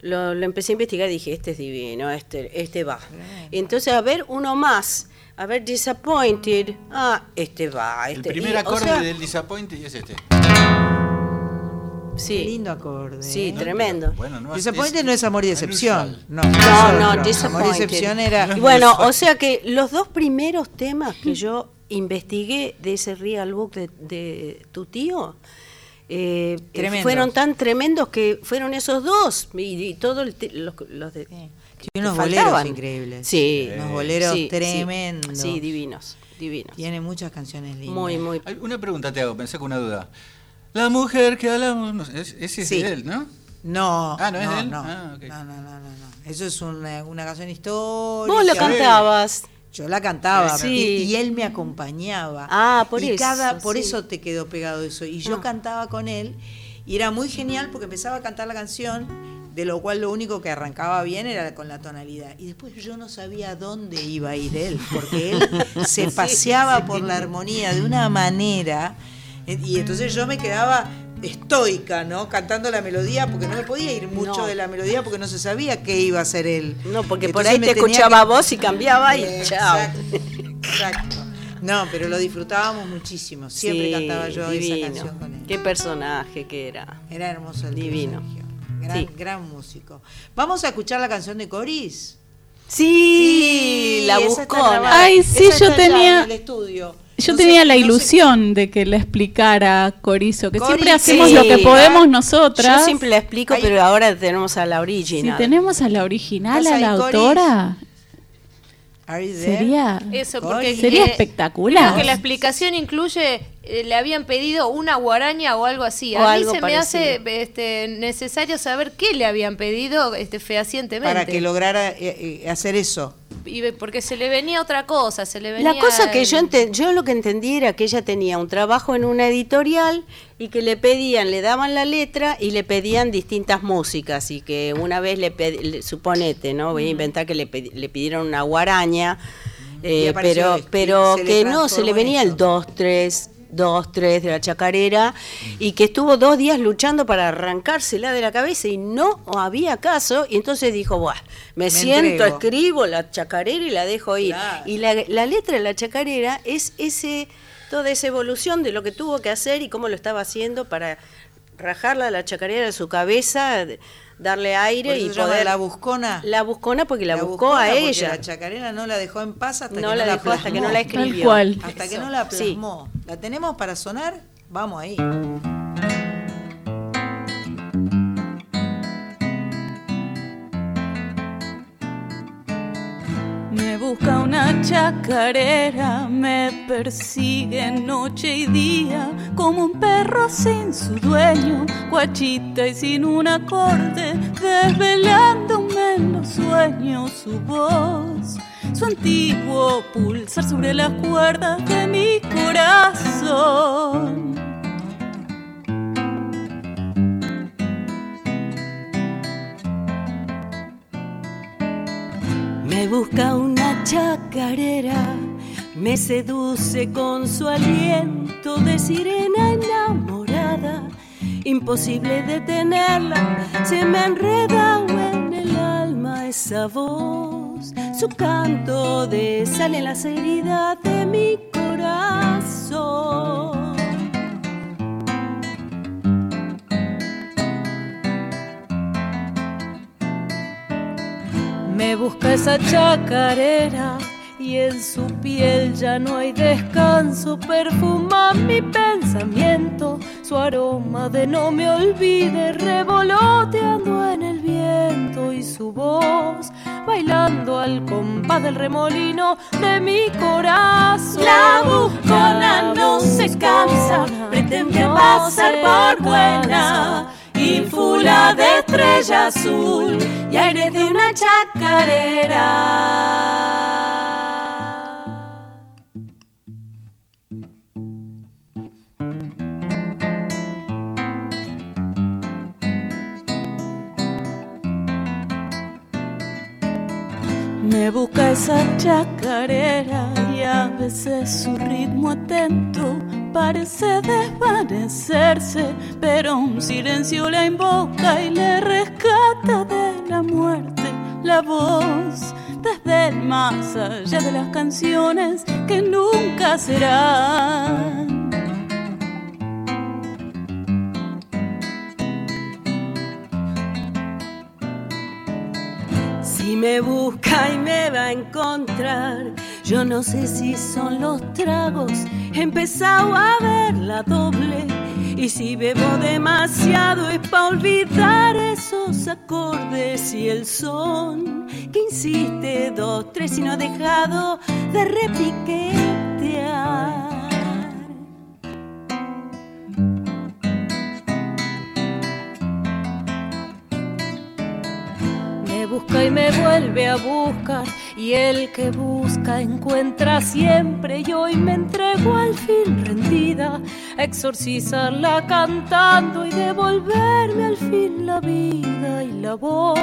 Lo, lo empecé a investigar y dije, este es divino, este, este va. Y entonces, a ver, uno más. A ver, Disappointed. Ah, este va. El Este. primer Y, o acorde sea, del Disappointed es este. Sí. Qué lindo acorde. Sí, ¿eh? tremendo. Bueno, no Disappointed no es amor y decepción. No, No, no. Amor y decepción era. Bueno, o sea que los dos primeros temas que yo investigué de ese real book de, de tu tío eh, eh, Tremendos. fueron tan tremendos que fueron esos dos y, y todo el te- los, los de Tiene que unos faltaban. boleros increíbles. Sí, Unos boleros sí, sí. tremendos. Sí, divinos, divinos. Tiene muchas canciones lindas. Muy, muy. Una pregunta te hago, pensé con una duda. La mujer que hablamos, no sé, es- ese es Sí. de él, ¿no? No, Ah, ¿no es no, de él? No, Ah, no, no, no, no, no. Eso es una, una canción histórica. Vos la cantabas. Yo la cantaba Sí. y, y él me acompañaba. Ah, por y eso, Cada, por sí. eso te quedó pegado eso. Y yo Ah. cantaba con él y era muy genial porque empezaba a cantar la canción, de lo cual lo único que arrancaba bien era con la tonalidad. Y después yo no sabía dónde iba a ir él, porque él [LAUGHS] se paseaba por la armonía de una manera. Y entonces yo me quedaba estoica, ¿no? Cantando la melodía, porque no me podía ir mucho No. de la melodía porque no se sabía qué iba a hacer él. No, porque por ahí me te escuchaba que- vos y cambiaba y chao. Exacto, exacto. No, pero lo disfrutábamos muchísimo. Siempre Sí, cantaba yo divino. esa canción con él. Qué personaje que era. Era hermoso el Divino. Gran, Sí. gran músico. Vamos a escuchar la canción de Coris. Sí, la grabada. Ay, sí, yo tenía- en el estudio. Yo No sé- tenía la no sé- ilusión de que le explicara Corizo, que siempre hacemos sí. lo que podemos nosotras. Yo siempre la explico, Ay. pero ahora tenemos a la si original. tenemos a la original, ¿Estás a la autora, sería, Eso, porque sería eh, espectacular. Creo que la explicación incluye, eh, le habían pedido una guaraña o algo así. O A mí algo se me hace este, necesario saber qué le habían pedido este, fehacientemente. Para que lograra eh, eh, hacer eso. Y porque se le venía otra cosa, se le venía... La cosa que yo, yo lo que entendí era que ella tenía un trabajo en una editorial y que le pedían, le daban la letra y le pedían distintas músicas y que una vez le, le- suponete, ¿no? Voy a inventar que le, le pidieron una guaraña, eh, pero, pero que no, se le en venía el eso. 2, 3, 2, 3 de la chacarera y que estuvo dos días luchando para arrancársela de la cabeza y no había caso y entonces dijo, Buah, me, Me siento, entrego". escribo la chacarera y la dejo ir. Claro. Y la, la letra de la chacarera es ese toda esa evolución de lo que tuvo que hacer y cómo lo estaba haciendo para rajarla la chacarera de su cabeza, de- darle aire Por eso y se llama poder la buscona. la buscona porque la, buscó buscona a porque ella. La chacarera no la dejó en paz hasta No que la no la dejó hasta que no la Tal escribió. cual. Hasta que no la Sí. plasmó. ¿La tenemos para sonar? Vamos ahí. Me busca una chacarera, me persigue noche y día, como un perro sin su dueño, guachita y sin un acorde, desvelándome en los sueños su voz, su antiguo pulsar sobre las cuerdas de mi corazón. Me busca una chacarera, me seduce con su aliento de sirena enamorada. Imposible detenerla, se me enreda en el alma esa voz. Su canto desale las heridas de mi corazón. Me busca esa chacarera y en su piel ya no hay descanso. Perfuma mi pensamiento, su aroma de no me olvide, revoloteando en el viento y su voz bailando al compás del remolino de mi corazón. La buscona no se cansa, pretende pasar por buena. Ínfula de estrella azul y aire de una chacarera. Me busca esa chacarera y a veces su ritmo atento parece desvanecerse, pero un silencio la invoca y le rescata de la muerte la voz desde el más allá de las canciones que nunca serán. Si me busca y me va a encontrar, yo no sé si son los tragos, he empezado a ver la doble. Y si bebo demasiado es para olvidar esos acordes y el son que insiste dos, tres y no ha dejado de repiquetear. Me busca y me vuelve a buscar y el que busca encuentra siempre y hoy me entrego al fin rendida a exorcizarla cantando y devolverme al fin la vida y la voz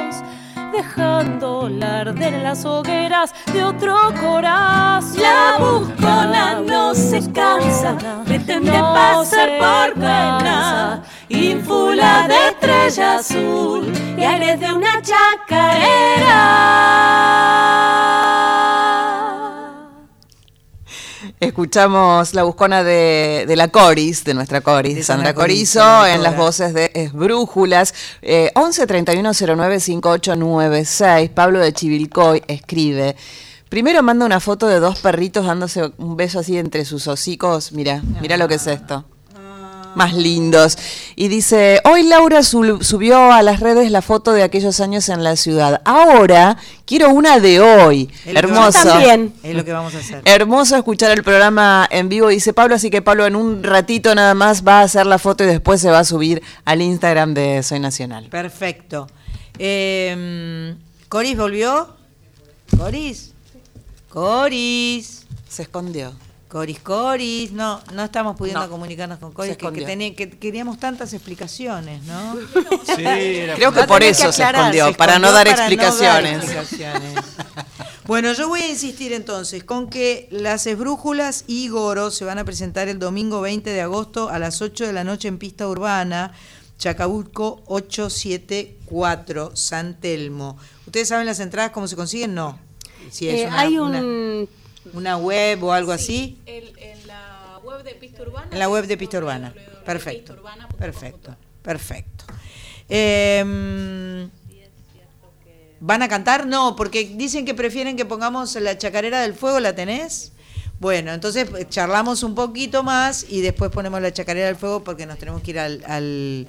dejando arder en las hogueras de otro corazón. La buscona no se cansa, pretende No pasar por buena. Ínfula de estrella azul y aire de una chacarera. Escuchamos la buscona de, de la Coris, de nuestra Coris, De Sandra Corizo, en las voces de Esbrújulas. Eh, 11 31 09 5896. Pablo de Chivilcoy escribe. Primero manda una foto de dos perritos dándose un beso así entre sus hocicos. Mira, mira lo que es esto. Más lindos. Y dice, hoy Laura subió a las redes la foto de aquellos años en la ciudad. Ahora quiero una de hoy. Hermoso. También. Es lo que vamos a hacer. Hermoso escuchar el programa en vivo, dice Pablo, así que Pablo en un ratito nada más va a hacer la foto y después se va a subir al Instagram de Soy Nacional. Perfecto. Eh, ¿Coris volvió? ¿Coris? ¿Coris? Se escondió. Coris, Coris, no, no estamos pudiendo No. comunicarnos con Coris, que, que, tenía- que queríamos tantas explicaciones, ¿no? Sí, [LAUGHS] Creo que por eso que se escondió, se para no dar para no explicaciones. explicaciones. [LAUGHS] bueno, yo voy a insistir entonces con que las esbrújulas y Goro se van a presentar el domingo 20 de agosto a las 8 de la noche en pista urbana, Chacabuco 874, San Telmo. ¿Ustedes saben las entradas cómo se consiguen? No. Si es Eh, una- hay un una web o algo así. en la web de Pista Urbana. En la web de Pista Urbana. Perfecto. Perfecto. Perfecto. Eh, ¿Van a cantar? No, porque dicen que prefieren que pongamos la chacarera del fuego, ¿la tenés? Bueno, entonces eh, charlamos un poquito más y después ponemos la chacarera del fuego porque nos tenemos que ir al,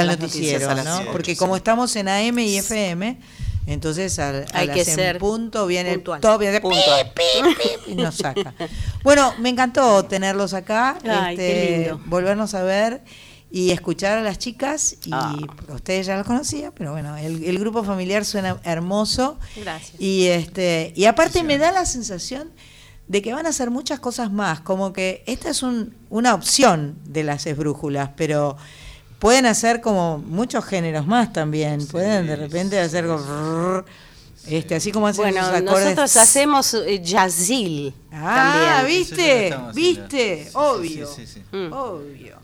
al las noticiero, a las ¿no? Porque sí. como estamos en AM y FM, entonces al, a Hay las que en ser punto viene puntual. el top, viene Puntual. pip, pip, y nos saca. [LAUGHS] Bueno, me encantó tenerlos acá, Ay, qué este, lindo. volvernos a ver y escuchar a las chicas y Ah. ustedes ya los conocía, pero bueno, el, el grupo familiar suena hermoso Gracias. y este y aparte me da la sensación de que van a hacer muchas cosas más, como que esta es un, una opción de las esbrújulas, pero pueden hacer como muchos géneros más también, pueden de repente hacer como este así como hacen bueno, esos acordes. nosotros hacemos eh, jazzil Ah, también. ¿viste? ¿Viste? Sí, Obvio. sí, sí, sí. Mm. Obvio.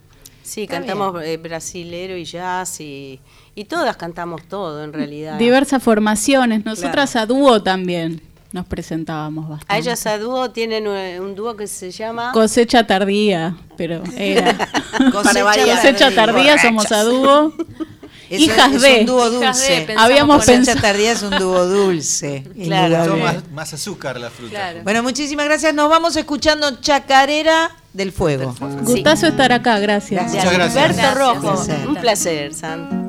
Sí, Está cantamos eh, brasilero y jazz y, y todas cantamos todo en realidad. Diversas formaciones. Nosotras a dúo también nos presentábamos bastante. A ellas a dúo tienen eh, un dúo que se llama Cosecha tardía, pero era. [LAUGHS] Cosecha Cosecha tardía. somos a dúo. Eso hijas es de. un dúo Hijas de, dulce. pensamos Habíamos pensado. tardía es un dúo dulce. Claro. más, más azúcar la fruta. Claro. Bueno, muchísimas gracias. Nos vamos escuchando Chacarera del Fuego. Gustazo estar acá, gracias. De Muchas gracias. Alberto Gracias. Rojo. Gracias. Un placer, San.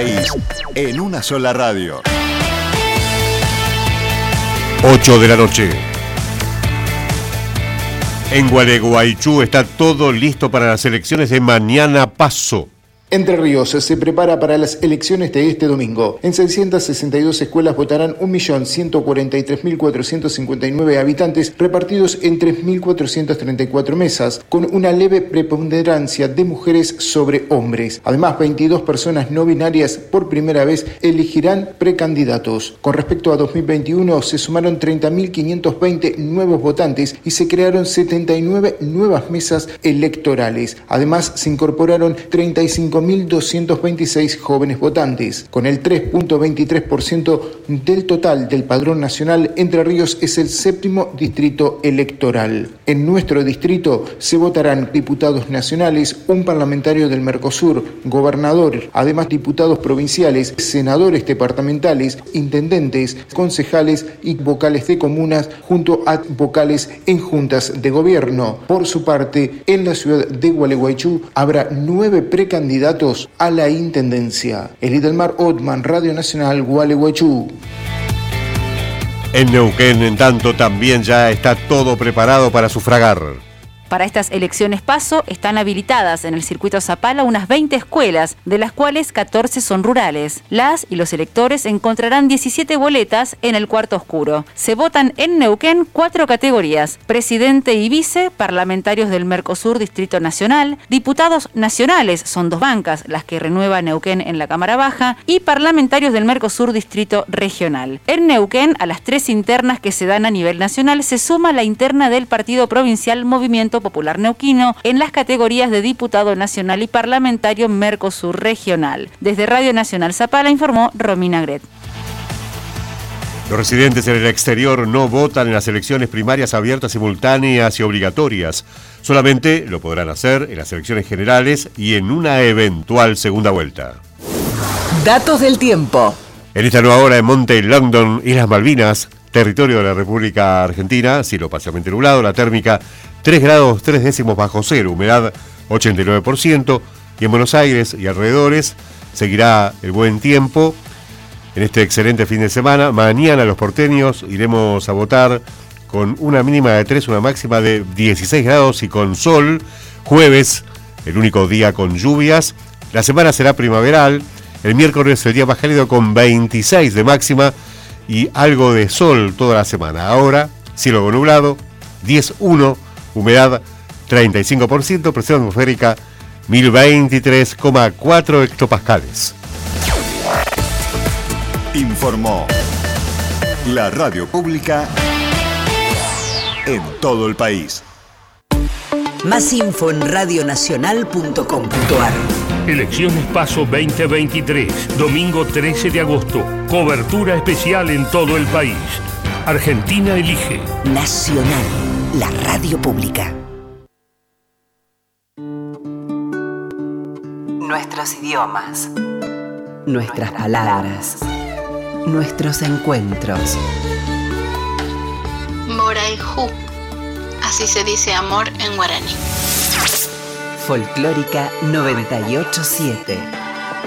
En una sola radio. 8 de la noche. En Gualeguaychú está todo listo para las elecciones de mañana paso. Entre Ríos se prepara para las elecciones de este domingo. En 662 escuelas votarán 1.143.459 habitantes repartidos en 3.434 mesas, con una leve preponderancia de mujeres sobre hombres. Además, 22 personas no binarias por primera vez elegirán precandidatos. Con respecto a 2021, se sumaron 30.520 nuevos votantes y se crearon 79 nuevas mesas electorales. Además, se incorporaron 35.226 jóvenes votantes. Con el 3.23% del total del padrón nacional, Entre Ríos es el séptimo distrito electoral. En nuestro distrito se votarán diputados nacionales, un parlamentario del Mercosur, gobernador, además diputados provinciales, senadores departamentales, intendentes, concejales y vocales de comunas, junto a vocales en juntas de gobierno. Por su parte, en la ciudad de Gualeguaychú habrá nueve precandidatos a la intendencia. Elidelmar Otman, Radio Nacional, Gualeguaychú. En Neuquén, en tanto, también ya está todo preparado para sufragar. Para estas elecciones paso están habilitadas en el circuito Zapala unas 20 escuelas, de las cuales 14 son rurales. Las y los electores encontrarán 17 boletas en el cuarto oscuro. Se votan en Neuquén cuatro categorías: presidente y vice, parlamentarios del Mercosur Distrito Nacional, diputados nacionales, son dos bancas las que renueva Neuquén en la Cámara Baja, y parlamentarios del Mercosur Distrito Regional. En Neuquén, a las tres internas que se dan a nivel nacional, se suma la interna del Partido Provincial Movimiento Popular Neuquino en las categorías de diputado nacional y parlamentario Mercosur Regional. Desde Radio Nacional Zapala informó Romina Gret. Los residentes en el exterior no votan en las elecciones primarias abiertas, simultáneas y obligatorias. Solamente lo podrán hacer en las elecciones generales y en una eventual segunda vuelta. Datos del tiempo. En esta nueva hora en Monte London, Islas Malvinas, territorio de la República Argentina, cielo parcialmente nublado, la térmica 3 grados 3 décimos bajo cero, humedad 89%, y en Buenos Aires y alrededores seguirá el buen tiempo en este excelente fin de semana. Mañana los porteños iremos a votar con una mínima de 3, una máxima de 16 grados y con sol. Jueves, el único día con lluvias. La semana será primaveral. El miércoles el día más cálido con 26 de máxima y algo de sol toda la semana. Ahora, cielo nublado, 10.1, humedad 35%, presión atmosférica 1023,4 hectopascales. Informó la radio pública en todo el país. Más info en radionacional.com.ar. Elecciones Paso 2023, domingo 13 de agosto. Cobertura especial en todo el país. Argentina elige. Nacional, la radio pública. Nuestros idiomas. Nuestras palabras. Nuestros encuentros. Moraijú. Así se dice amor en guaraní. Folclórica 987.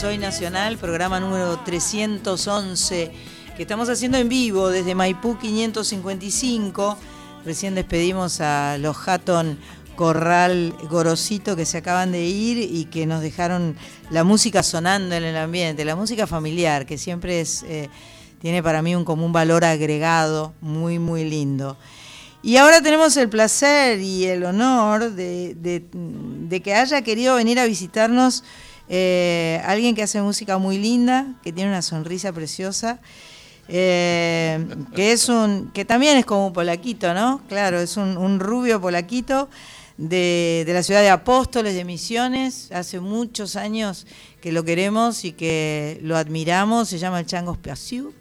Soy Nacional, programa número 311, que estamos haciendo en vivo desde Maipú 555. Recién despedimos a los Hatton Corral Gorosito que se acaban de ir y que nos dejaron la música sonando en el ambiente, la música familiar, que siempre es, eh, tiene para mí un común valor agregado muy, muy lindo. Y ahora tenemos el placer y el honor de, de- de que haya querido venir a visitarnos eh, alguien que hace música muy linda, que tiene una sonrisa preciosa, eh, que es un, que también es como un polaquito, ¿no? Claro, es un, un rubio polaquito de, de la ciudad de Apóstoles, de Misiones, hace muchos años que lo queremos y que lo admiramos, se llama el Chango Spiasiuk,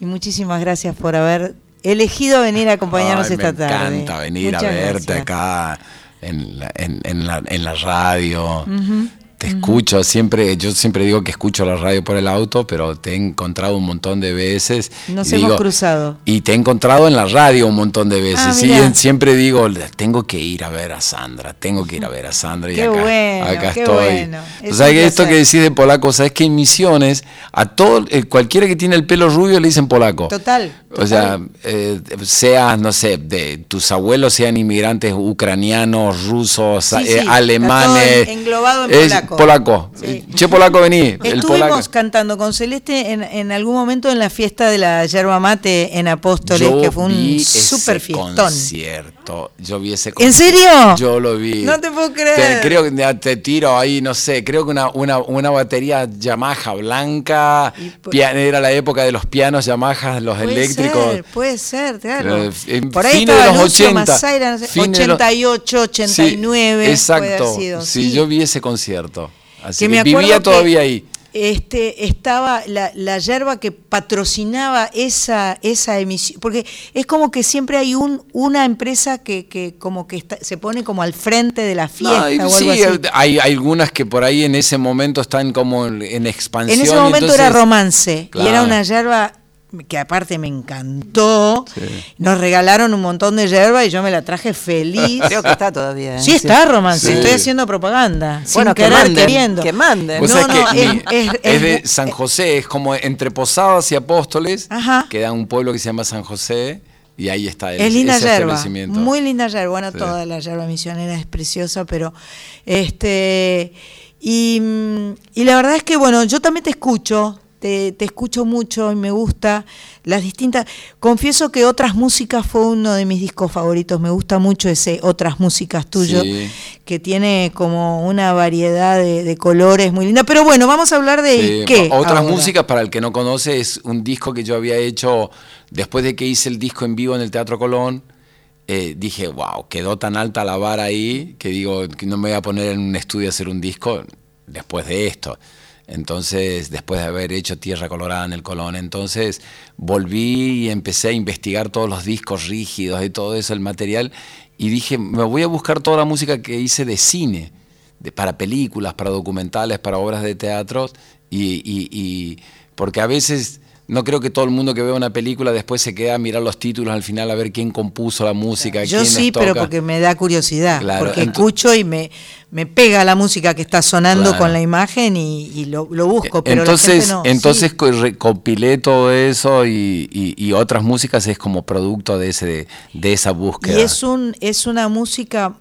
y muchísimas gracias por haber elegido venir a acompañarnos Ay, esta me tarde. encanta venir Muchas a verte gracias. acá en la, en, en la, en la radio. Ujú, Te escucho, siempre, yo siempre digo que escucho la radio por el auto, pero te he encontrado un montón de veces. Nos hemos digo- cruzado. Y te he encontrado en la radio un montón de veces. Ah, siempre digo, tengo que ir a ver a Sandra, tengo que ir a ver a Sandra. Y Qué acá, bueno, acá qué estoy. bueno. Es O sea, que esto que decís de polaco, sabes que en Misiones, a todo, eh, cualquiera que tiene el pelo rubio le dicen polaco. Total. O sea, eh, seas, no sé, de tus abuelos sean inmigrantes ucranianos, rusos, Sí, eh, sí, alemanes. englobado en es polaco. polaco. Che, polaco, vení. El Estuvimos polaco. cantando con Celeste en, en algún momento en la fiesta de la yerba mate en Apóstoles, Yo que fue un vi ese super fiestón. concierto. Yo vi ese ¿En concierto. serio? Yo lo vi. No te puedo Te- creer. creo que te, te tiro ahí, no sé, creo que una, una, una batería Yamaha blanca, era la época de los pianos Yamaha, los Puede eléctricos. ser, puede ser, claro. En Por ahí estaba de los Lucio 80, Mazaira, no sé, fines de los- 88, 89. Sí, exacto. sido, sí, sí. yo vi ese concierto. Así Que que, me vivía que- todavía ahí. este estaba la, la yerba que patrocinaba esa esa emisión porque es como que siempre hay un una empresa que, que como que está- se pone como al frente de la fiesta No, y o algo sí, así. hay, hay algunas que por ahí en ese momento están como en, en expansión. en ese momento era romance y era una yerba que aparte me encantó nos regalaron un montón de yerba y yo me la traje feliz Creo que está todavía. ¿eh? Sí está romance, Sí. estoy haciendo propaganda. Bueno, sin que querer, manden, queriendo. que manden. Vos No, sabés no, que es- mi- es- es, es de San José, es como entre Posadas y Apóstoles, Ajá. queda un pueblo que se llama San José y ahí está el, Es linda ese yerba, establecimiento. muy linda yerba. Bueno, Sí. toda la yerba misionera es preciosa, pero este y, y la verdad es que bueno, yo también te escucho, te, te escucho mucho y me gusta las distintas. Confieso que otras músicas fue uno de mis discos favoritos. Me gusta mucho ese otras músicas tuyo Sí. que tiene como una variedad de, de colores muy linda. Pero bueno, vamos a hablar de Sí, qué. Otras ahora? músicas, para el que no conoce, es un disco que yo había hecho después de que hice el disco en vivo en el Teatro Colón. eh, dije, wow, quedó tan alta la vara ahí que digo, que no me voy a poner en un estudio a hacer un disco después de esto. Entonces, después de haber hecho Tierra Colorada en el Colón, entonces volví y empecé a investigar todos los discos rígidos y todo eso, el material, y dije, me voy a buscar toda la música que hice de cine, de, para películas, para documentales, para obras de teatro, y, y- y- porque a veces no creo que todo el mundo que vea una película después se queda a mirar los títulos al final a ver quién compuso la música, Yo quién sí, pero porque me da curiosidad, Claro, porque escucho y me, me pega la música que está sonando Claro. con la imagen y, y lo, lo busco, pero la entonces, gente no. entonces Sí. todo eso y, y- y otras músicas es como producto de ese de, de esa búsqueda. Y es un es una música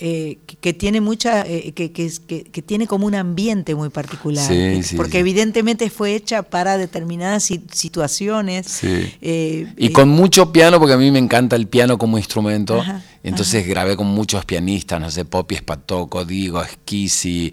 eh, que, que tiene mucha eh, que, que, tiene como un ambiente muy particular, Sí, sí, porque sí. evidentemente fue hecha para determinadas si- situaciones. Eh, Y con mucho piano, porque a mí me encanta el piano como instrumento. Ajá, Entonces grabé con muchos pianistas, no sé, Popi Spatoco, Digo, Esquisi,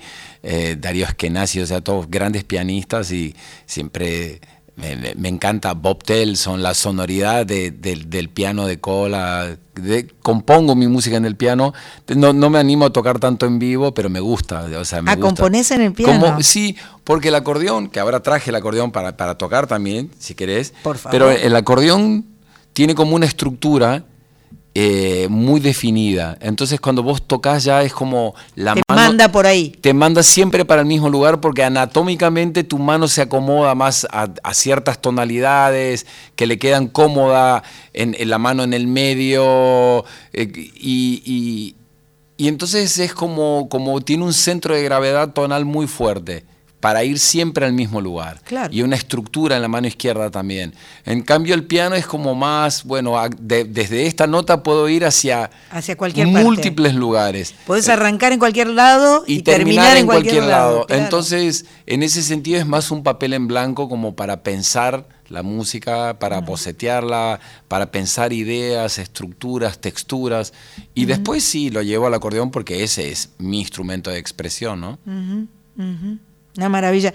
Darío Eskenazi, o sea, todos grandes pianistas y siempre me, me- encanta Bob Telson, la sonoridad de- del- del piano de cola. de- compongo mi música en el piano. No, no me animo a tocar tanto en vivo, pero me gusta. O sea, me Ah, gusta. componés en el piano. Como- sí, porque el acordeón, que ahora traje el acordeón para, para tocar también, si querés. Por favor. Pero el acordeón tiene como una estructura eh, muy definida. Entonces cuando vos tocas ya es como la te mano manda por ahí. te manda siempre para el mismo lugar porque anatómicamente tu mano se acomoda más a, a ciertas tonalidades que le quedan cómoda en, en la mano en el medio eh, y, y- y entonces es como, como tiene un centro de gravedad tonal muy fuerte para ir siempre al mismo lugar. Claro. Y una estructura en la mano izquierda también. En cambio el piano es como más, bueno, de- desde esta nota puedo ir hacia Hacia cualquier parte. múltiples lugares. Podés arrancar en cualquier lado y, y terminar, en cualquier, lado. claro. Entonces, en ese sentido es más un papel en blanco como para pensar la música, para bocetearla, para pensar ideas, estructuras, texturas. Y después sí, lo llevo al acordeón porque ese es mi instrumento de expresión, ¿no? Ujú, ujú. Una maravilla.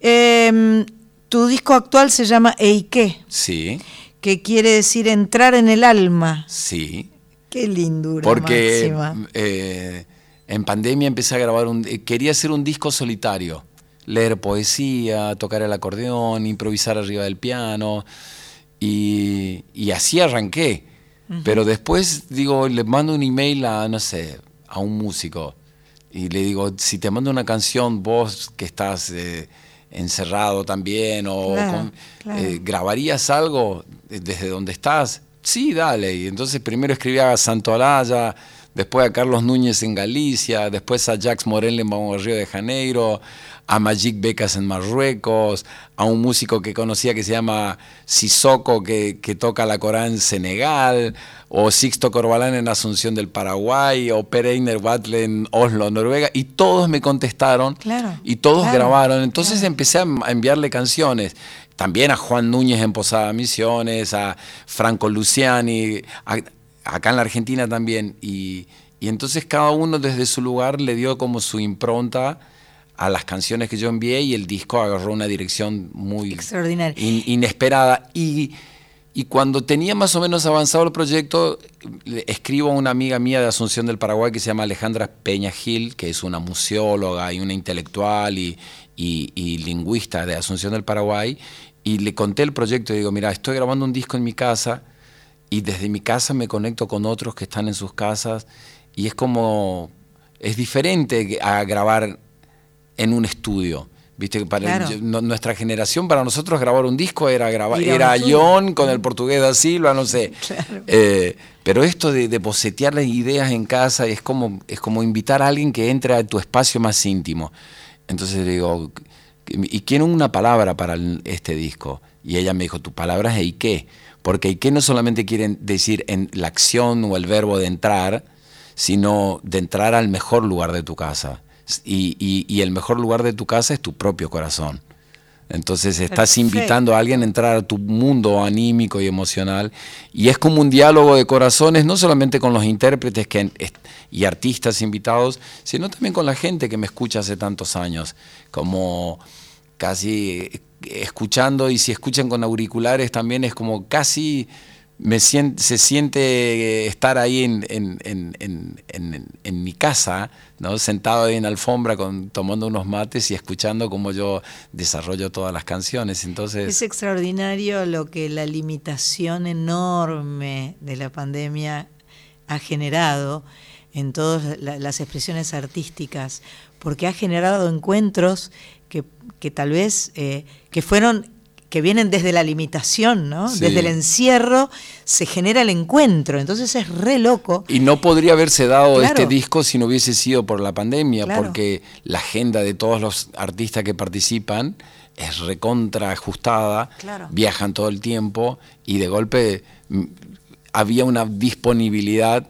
Em, tu disco actual se llama Eike, Sí, que quiere decir entrar en el alma. sí. Qué lindura Porque eh, en pandemia empecé a grabar un... eh, Quería hacer un disco solitario. Leer poesía, tocar el acordeón, improvisar arriba del piano. Y, y así arranqué. Pero después, digo, le mando un email a, no sé, a un músico. Y le digo, si te mando una canción, vos que estás eh, encerrado también, o Claro, con- claro. eh, ¿grabarías algo desde donde estás? Sí, dale. Y entonces primero escribí a Santo Alaya, después a Carlos Núñez en Galicia, después a Jax Morel en Río de Janeiro, a Magic Becas en Marruecos, a un músico que conocía que se llama Sissoko, que, que toca la Corán en Senegal, o Sixto Corbalán en Asunción del Paraguay, o Pereiner Batle en Oslo, Noruega, y todos me contestaron Claro. y todos claro. grabaron. Entonces empecé a a enviarle canciones. También a Juan Núñez en Posada Misiones, a Franco Luciani, a- acá en la Argentina también. Y, y entonces cada uno desde su lugar le dio como su impronta a las canciones que yo envié y el disco agarró una dirección muy Extraordinaria. in- inesperada. Y, y cuando tenía más o menos avanzado el proyecto, escribo a una amiga mía de Asunción del Paraguay que se llama Alejandra Peña Gil, que es una museóloga y una intelectual y, y- y lingüista de Asunción del Paraguay, y le conté el proyecto y digo, mira, estoy grabando un disco en mi casa y desde mi casa me conecto con otros que están en sus casas y es como, es diferente a grabar en un estudio. Viste, que para Claro. yo- no- nuestra generación, para nosotros grabar un disco era grabar, era. John con el portugués da Silva, no sé. [LAUGHS] Claro. Eh, pero esto de, de bocetear las ideas en casa es como, es como invitar a alguien que entre a tu espacio más íntimo. Entonces le digo, ¿y quién una palabra para el- este disco? Y ella me dijo, tu palabra es Eike. Porque Eike no solamente quiere decir en la acción o el verbo de entrar, sino de entrar al mejor lugar de tu casa. Y, y- y el mejor lugar de tu casa es tu propio corazón. Entonces estás Perfecto. invitando a alguien a entrar a tu mundo anímico y emocional. Y es como un diálogo de corazones, no solamente con los intérpretes que, y artistas invitados, sino también con la gente que me escucha hace tantos años. Como casi eh, escuchando, y si escuchan con auriculares también es como casi me sien- se siente eh, estar ahí en, en- en- en- mi casa, ¿no? sentado ahí en la alfombra con, tomando unos mates y escuchando cómo yo desarrollo todas las canciones. Entonces, Es extraordinario lo que la limitación enorme de la pandemia ha generado en todas la- las expresiones artísticas, porque ha generado encuentros que, tal vez eh, que fueron que vienen desde la limitación, ¿no? Sí. Desde el encierro se genera el encuentro, entonces es re loco. Y no podría haberse dado Claro. este disco si no hubiese sido por la pandemia, Claro. porque la agenda de todos los artistas que participan es recontra ajustada, Claro. viajan todo el tiempo y de golpe mm, había una disponibilidad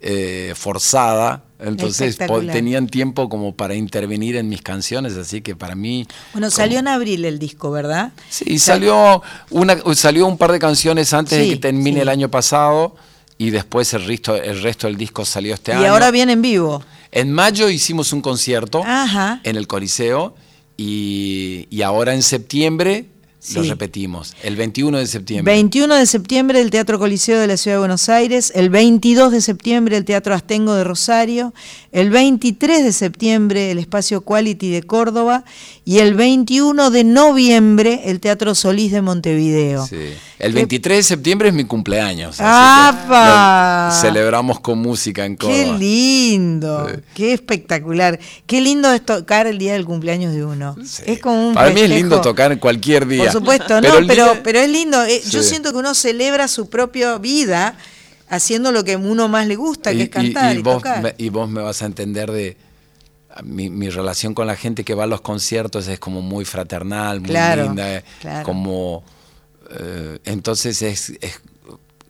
eh, forzada, entonces tenían tiempo como para intervenir en mis canciones, así que para mí... Bueno, salió en abril el disco, ¿verdad? Sí, salió, una, salió un par de canciones antes de que termine el año pasado y después el resto, el resto del disco salió este y año. ahora viene en vivo. En mayo hicimos un concierto Ajá. en el Coliseo y, y ahora en septiembre lo repetimos, el 21 de septiembre. 21 de septiembre el Teatro Coliseo de la Ciudad de Buenos Aires, el 22 de septiembre el Teatro Astengo de Rosario, el 23 de septiembre el Espacio Quality de Córdoba y el 21 de noviembre el Teatro Solís de Montevideo. Sí. El 23 de septiembre es mi cumpleaños. ¡Apa! celebramos con música en ¡Qué Córdoba. lindo! ¡Qué espectacular! ¡Qué lindo es tocar el día del cumpleaños de uno! Es como un Para mí es lindo festejo. tocar cualquier día. Por supuesto, no, pero, es lindo. eh, Yo siento que uno celebra su propia vida haciendo lo que a uno más le gusta, que Y- es cantar y, y vos, tocar. me, y vos me vas a entender de mi, mi relación con la gente que va a los conciertos es como muy fraternal, muy Claro, linda, eh, claro. como eh, entonces es, es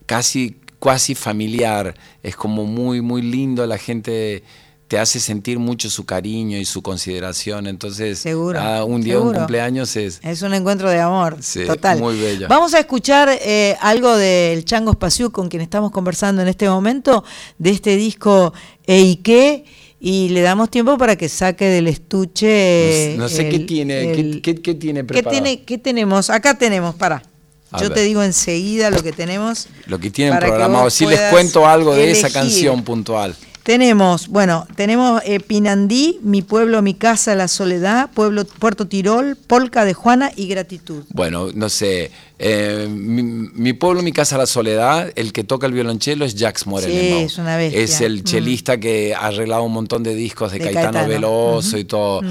casi casi familiar, es como muy muy lindo la gente te hace sentir mucho su cariño y su consideración, entonces Seguro, ah, un día un seguro. cumpleaños es Es un encuentro de amor, Sí, total. muy bello. Vamos a escuchar eh, algo del Chango Espaciú con quien estamos conversando en este momento, de este disco Eike, y le damos tiempo para que saque del estuche. no, sé qué el- tiene, el- qué, qué- qué tiene ¿Qué, preparado. tiene, ¿Qué tenemos? Acá tenemos, para. A Yo ver. te digo enseguida lo que tenemos. Lo que tienen programado, si les cuento algo de esa canción puntual. Tenemos, bueno, tenemos eh, Pinandí, Mi Pueblo, Mi Casa, La Soledad, Pueblo, Puerto Tirol, Polca de Juana y Gratitud. Bueno, no sé, eh, mi, mi pueblo, mi casa, la soledad, el que toca el violonchelo es Jax Morelenbaum. Sí, es una bestia. Es el Mm. chelista que ha arreglado un montón de discos de, De Caetano, Caetano. Veloso y todo.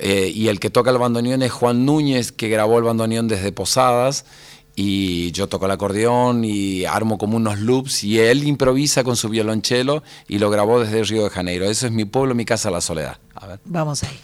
Eh, y el que toca el bandoneón es Juan Núñez, que grabó el bandoneón desde Posadas. Y yo toco el acordeón y armo como unos loops. Y él improvisa con su violonchelo y lo grabó desde Río de Janeiro. Eso es mi pueblo, mi casa, la soledad. A ver. Vamos ahí.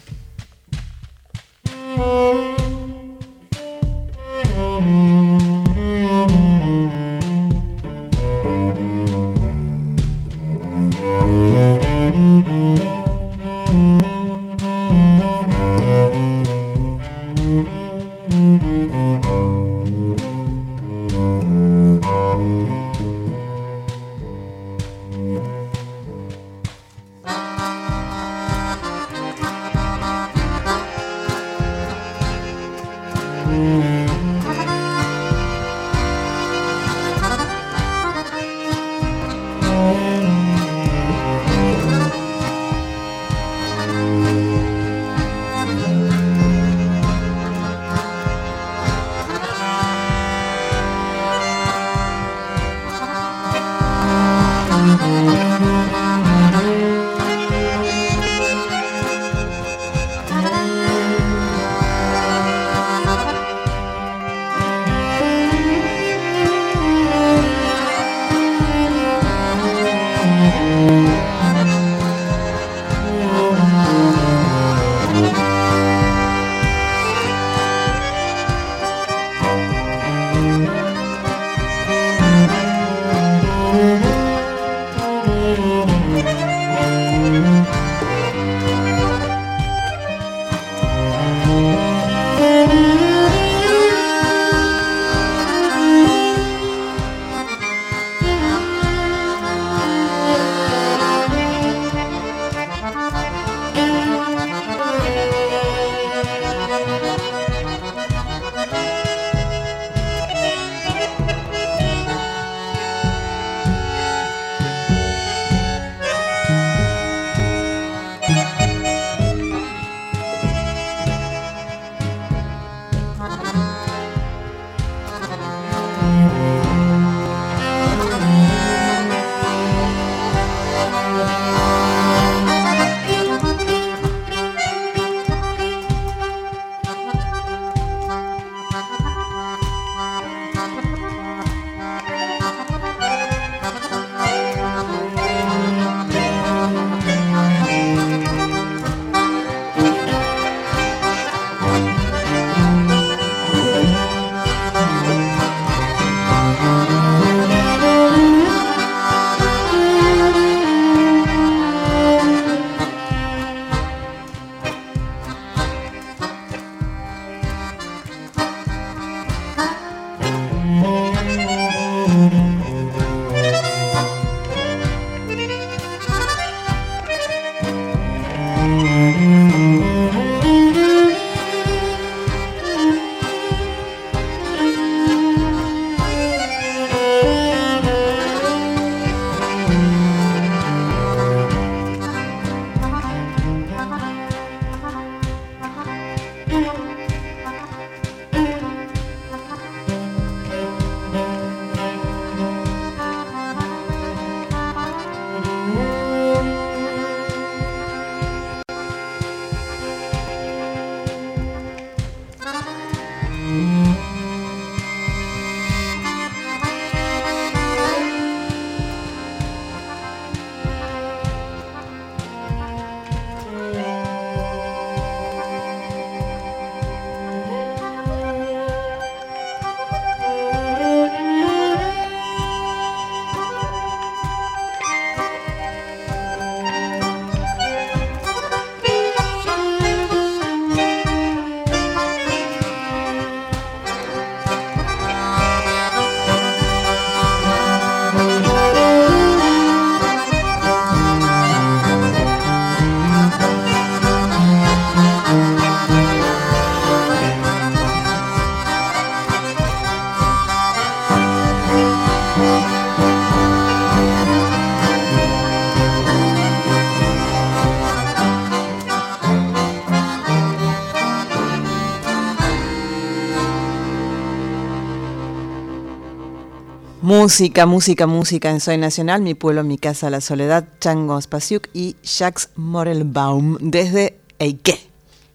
Música, música, música en Soy Nacional, Mi Pueblo, Mi Casa, La Soledad, Chango Spasiuk y Jacques Morelbaum desde Eike.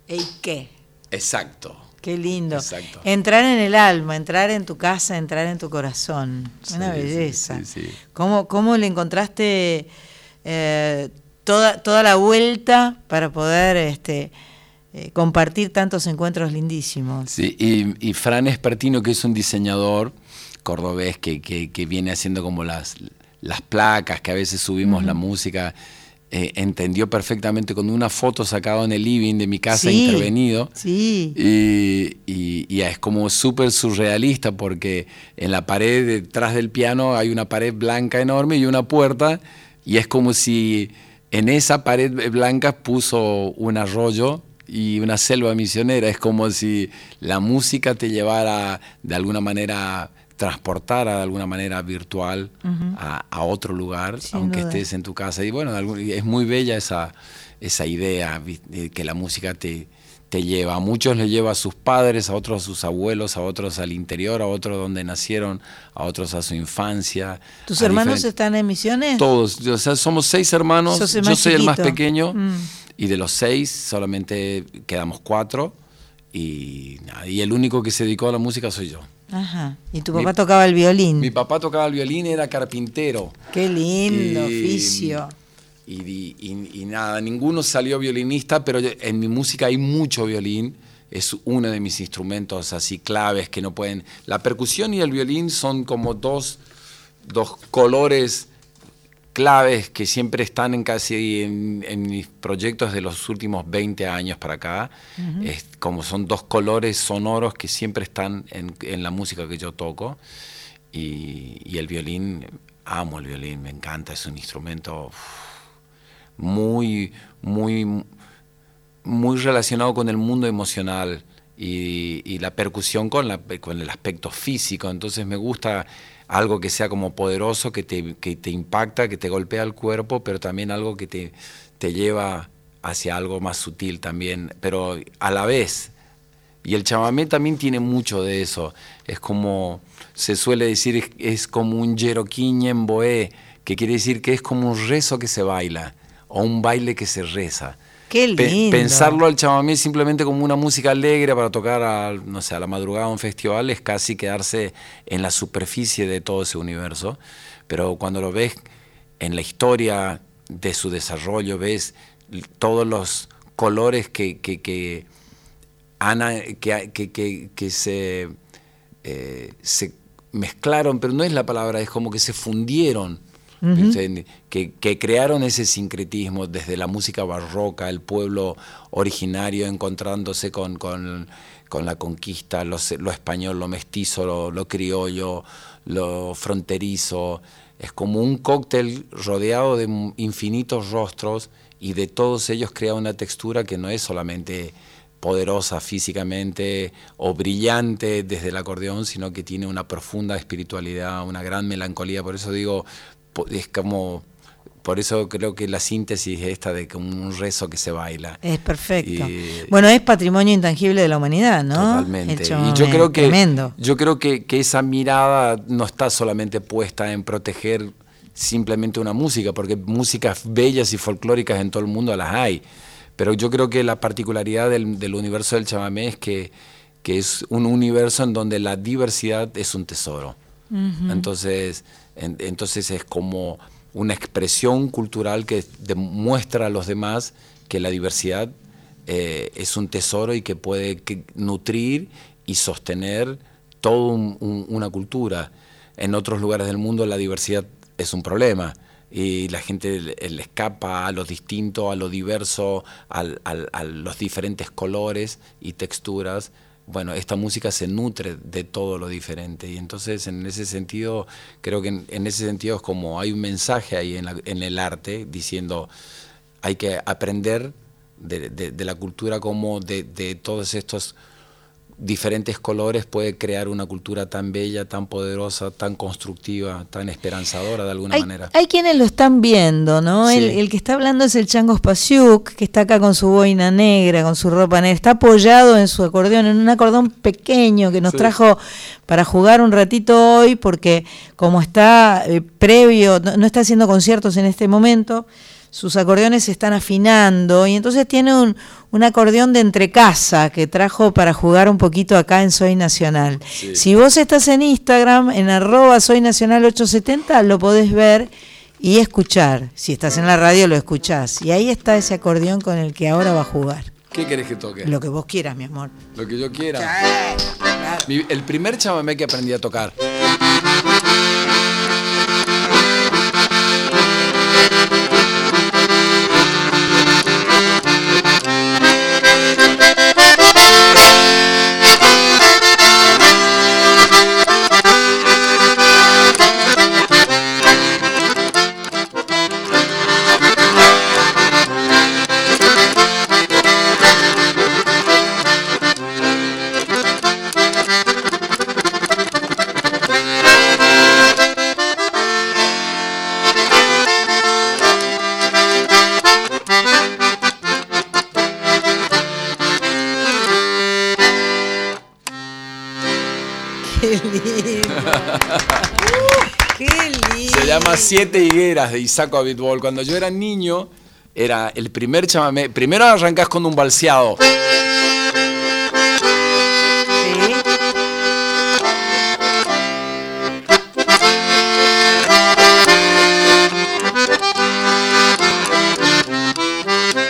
Eike. Exacto. Qué lindo. Exacto. Entrar en el alma, entrar en tu casa, entrar en tu corazón. Una Sí, belleza. sí, sí, sí. ¿Cómo, cómo le encontraste eh, toda, toda la vuelta para poder este, eh, compartir tantos encuentros lindísimos? Sí, y, y Fran Espertino, que es un diseñador cordobés que, que- que viene haciendo como las, las placas, que a veces subimos la música, eh, entendió perfectamente con una foto sacada en el living de mi casa Sí, intervenido. Sí. Y, y- y es como súper surrealista porque en la pared detrás del piano hay una pared blanca enorme y una puerta y es como si en esa pared blanca puso un arroyo y una selva misionera. Es como si la música te llevara de alguna manera, transportara de alguna manera virtual a, a otro lugar, Sin aunque duda. estés en tu casa. Y bueno, es muy bella esa, esa idea que la música te, te lleva. A muchos le lleva a sus padres, a otros a sus abuelos, a otros al interior, a otros donde nacieron, a otros a su infancia. ¿Tus hermanos están en misiones? Todos, o sea, somos seis hermanos, yo soy el más pequeño Mm. y de los seis solamente quedamos cuatro y, y el único que se dedicó a la música soy yo. Ajá. Y tu Mi- papá tocaba el violín. Mi papá tocaba el violín, era carpintero. Qué lindo Y- oficio. Y, y- y nada, ninguno salió violinista, pero en mi música hay mucho violín. Es uno de mis instrumentos así claves que no pueden. La percusión y el violín son como dos, dos colores claves que siempre están en casi en, en mis proyectos de los últimos 20 años para acá. Ujú. Es como son dos colores sonoros que siempre están en, en la música que yo toco. Y, y el violín, amo el violín, me encanta, es un instrumento uf, muy, muy, muy relacionado con el mundo emocional y, y la percusión con, la, con el aspecto físico. Entonces me gusta algo que sea como poderoso, que te, que te impacta, que te golpea el cuerpo, pero también algo que te, te lleva hacia algo más sutil también, pero a la vez. Y el chamamé también tiene mucho de eso. Es como, se suele decir, es, como un yeroquiñe en boé, que quiere decir que es como un rezo que se baila, o un baile que se reza. Qué lindo. pensarlo al chamamé simplemente como una música alegre para tocar a, no sé, a la madrugada a un festival es casi quedarse en la superficie de todo ese universo. Pero cuando lo ves en la historia de su desarrollo, ves todos los colores que, que, que, han- que, que- que- que se, eh, se mezclaron, pero no es la palabra, es como que se fundieron. Que, crearon ese sincretismo desde la música barroca, el pueblo originario encontrándose con, con- la conquista, lo, español, lo mestizo, lo, lo criollo, lo fronterizo. Es como un cóctel rodeado de infinitos rostros y de todos ellos crea una textura que no es solamente poderosa físicamente o brillante desde el acordeón, sino que tiene una profunda espiritualidad, una gran melancolía. Por eso digo, es como, por eso creo que la síntesis es esta de como un rezo que se baila. Es perfecto. Y- bueno, es patrimonio intangible de la humanidad, ¿no? Totalmente. El Y yo creo que Tremendo. yo creo que, que esa mirada no está solamente puesta en proteger simplemente una música, porque músicas bellas y folclóricas en todo el mundo las hay. Pero yo creo que la particularidad del, del universo del chamamé es que, que es un universo en donde la diversidad es un tesoro. Entonces, en- entonces es como una expresión cultural que demuestra a los demás que la diversidad eh, es un tesoro y que puede que- nutrir y sostener toda una cultura. En otros lugares del mundo la diversidad es un problema y la gente le, le escapa a lo distinto, a lo diverso, a los diferentes colores y texturas. Bueno, esta música se nutre de todo lo diferente. Y entonces en ese sentido, creo que en, en ese sentido es como hay un mensaje ahí en, la- en el arte diciendo hay que aprender de, la cultura como de todos estos diferentes colores puede crear una cultura tan bella, tan poderosa, tan constructiva, tan esperanzadora de alguna hay, manera. Hay quienes lo están viendo, ¿no? Sí. El, el que está hablando es el Chango Spasiuk, que está acá con su boina negra, con su ropa negra. Está apoyado en su acordeón, en un acordeón pequeño que nos Sí. trajo para jugar un ratito hoy, porque como está eh, previo, no, no está haciendo conciertos en este momento, sus acordeones se están afinando y entonces tiene un, un acordeón de entrecasa que trajo para jugar un poquito acá en Soy Nacional. Sí. Si vos estás en Instagram, en arroba Soy Nacional 870, lo podés ver y escuchar. Si estás en la radio, lo escuchás. Y ahí está ese acordeón con el que ahora va a jugar. ¿Qué querés que toque? Lo que vos quieras, mi amor. Lo que yo quiera. El primer chamamé que aprendí a tocar. Llama Siete Higueras de Isaac Abitbol. Cuando yo era niño, era el primer chamamé. Primero arrancás con un balseado.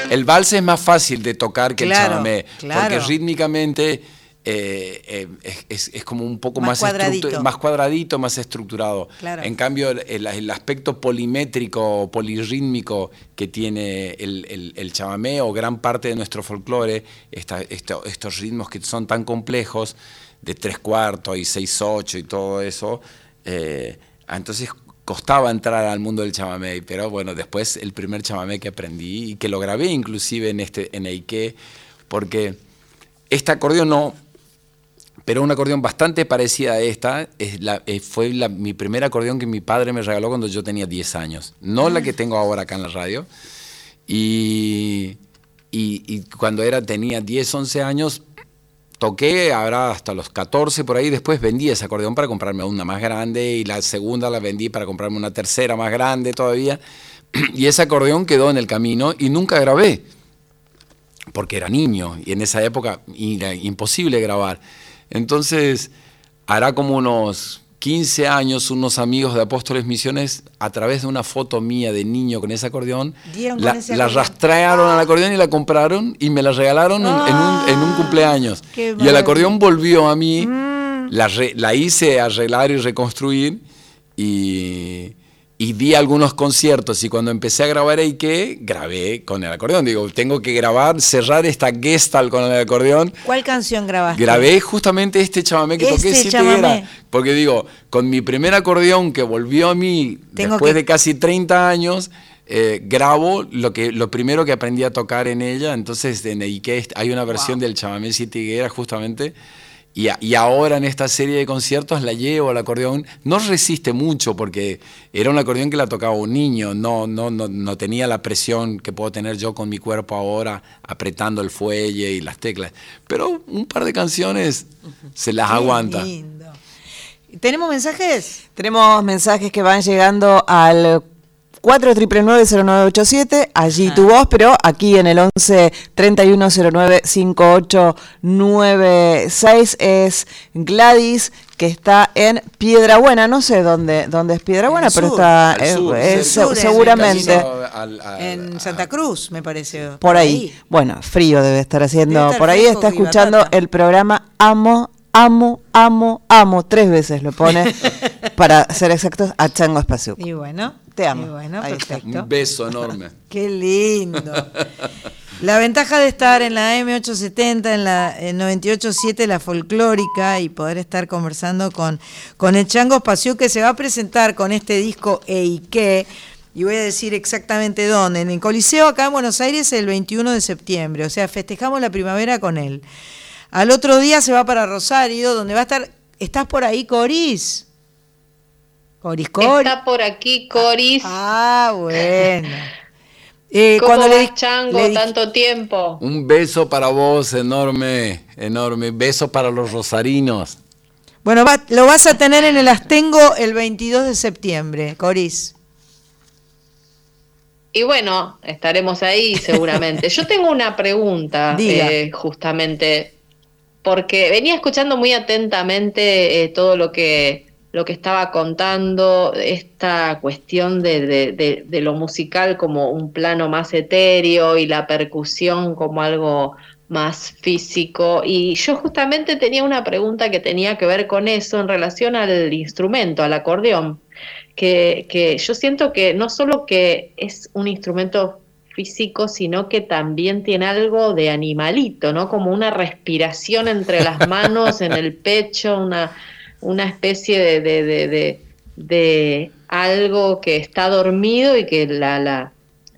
El vals es más fácil de tocar que Claro, el chamamé, claro. porque rítmicamente eh, eh, es, como un poco Más más, cuadradito. más cuadradito, más estructurado. Claro. En cambio, el, aspecto polimétrico, polirrítmico que tiene el, el- el chamamé o gran parte de nuestro folclore, esta- estos ritmos que son tan complejos, de tres cuartos y seis ocho y todo eso, eh, entonces costaba entrar al mundo del chamamé, pero bueno, después el primer chamamé que aprendí y que lo grabé inclusive en este en Eike, porque este acordeón no, pero un acordeón bastante parecida a esta, es la, eh, fue mi primer acordeón que mi padre me regaló cuando yo tenía 10 años, no la que tengo ahora acá en la radio. Y, y- y cuando era, tenía 10, 11 años, toqué ahora hasta los 14 por ahí, después vendí ese acordeón para comprarme una más grande y la segunda la vendí para comprarme una tercera más grande todavía. [CLEARS THROAT] Y ese acordeón quedó en el camino y nunca grabé porque era niño y en esa época era imposible grabar. Entonces, hará como unos 15 años, unos amigos de Apóstoles Misiones, a través de una foto mía de niño con ese acordeón, Dieron la, ese la acordeón. rastrearon al acordeón y la compraron y me la regalaron en, en un, en un cumpleaños. Ah, qué Y el. Mm. acordeón volvió a mí, la, re- la hice arreglar y reconstruir y, y di algunos conciertos. Y cuando empecé a grabar Eike, grabé con el acordeón. Digo, tengo que grabar, cerrar esta gestalt con el acordeón. ¿Cuál canción grabaste? Grabé justamente este chamamé que toqué Este siete chamamé. era. Porque digo, con mi primer acordeón que volvió a mí Tengo después que- de casi 30 años, eh, grabo lo que lo primero que aprendí a tocar en ella. Entonces, en Ike hay una versión del chamamé siete higueras justamente. Y, a- y ahora en esta serie de conciertos la llevo al acordeón. No resiste mucho porque era un acordeón que la tocaba un niño. No, no, no, no tenía la presión que puedo tener yo con mi cuerpo ahora, apretando el fuelle y las teclas. Pero un par de canciones se las Qué aguanta. lindo. ¿Tenemos mensajes? Tenemos mensajes que van llegando al 499-0987, allí Ah. tu voz, pero aquí en el 11 3109 5896 es Gladys, que está en Piedra Buena. No sé dónde, dónde es Piedra Buena, pero sur, está eh, sur, seguramente camino al- al- En Santa Cruz, me parece. por ahí. Bueno, frío debe estar haciendo. Debe estar por ahí está escuchando batata. el programa Amo, Amo, Amo, Amo. Tres veces lo pone, [LAUGHS] para ser exactos, a Chango Espacio. Y bueno, Te amo. y bueno, Ahí está. perfecto. Un beso enorme. [LAUGHS] Qué lindo. La ventaja de estar en la M870, en la en 987, la folclórica, y poder estar conversando con, con el Chango Espacio que se va a presentar con este disco Eike. Y voy a decir exactamente dónde. En el Coliseo, acá en Buenos Aires, el 21 de septiembre. O sea, festejamos la primavera con él. Al otro día se va para Rosario, donde va a estar. ¿Estás por ahí, Coris? Coris, Coris. Está por aquí Coris. Ah, bueno. Eh, ¿Cómo cuando le vas, Chango? le Tanto tiempo. Un beso para vos, enorme, enorme. Beso para los rosarinos. Bueno, va- lo vas a tener en el Astengo el 22 de septiembre, Coris. Y bueno, estaremos ahí seguramente. [LAUGHS] Yo tengo una pregunta, Diga. eh, justamente, porque venía escuchando muy atentamente eh, todo lo que, lo que estaba contando, esta cuestión de, de- lo musical como un plano más etéreo y la percusión como algo más físico. Y yo justamente tenía una pregunta que tenía que ver con eso en relación al instrumento, al acordeón que, que yo siento que no solo que es un instrumento físico, sino que también tiene algo de animalito, ¿no? Como una respiración entre las manos, en el pecho, una, una especie de, de, de, de- algo que está dormido y que la, la,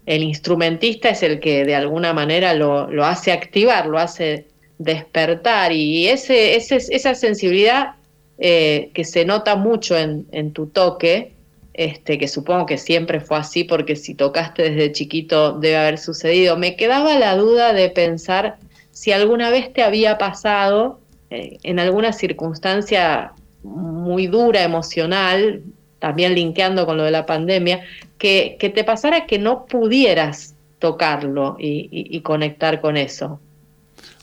el instrumentista es el que de alguna manera lo, lo hace activar, lo hace despertar. Y ese, esa sensibilidad eh, que se nota mucho en, en tu toque, este, que supongo que siempre fue así porque si tocaste desde chiquito debe haber sucedido, me quedaba la duda de pensar si alguna vez te había pasado eh, en alguna circunstancia muy dura, emocional, también linkeando con lo de la pandemia, que, que te pasara que no pudieras tocarlo y, y- y conectar con eso.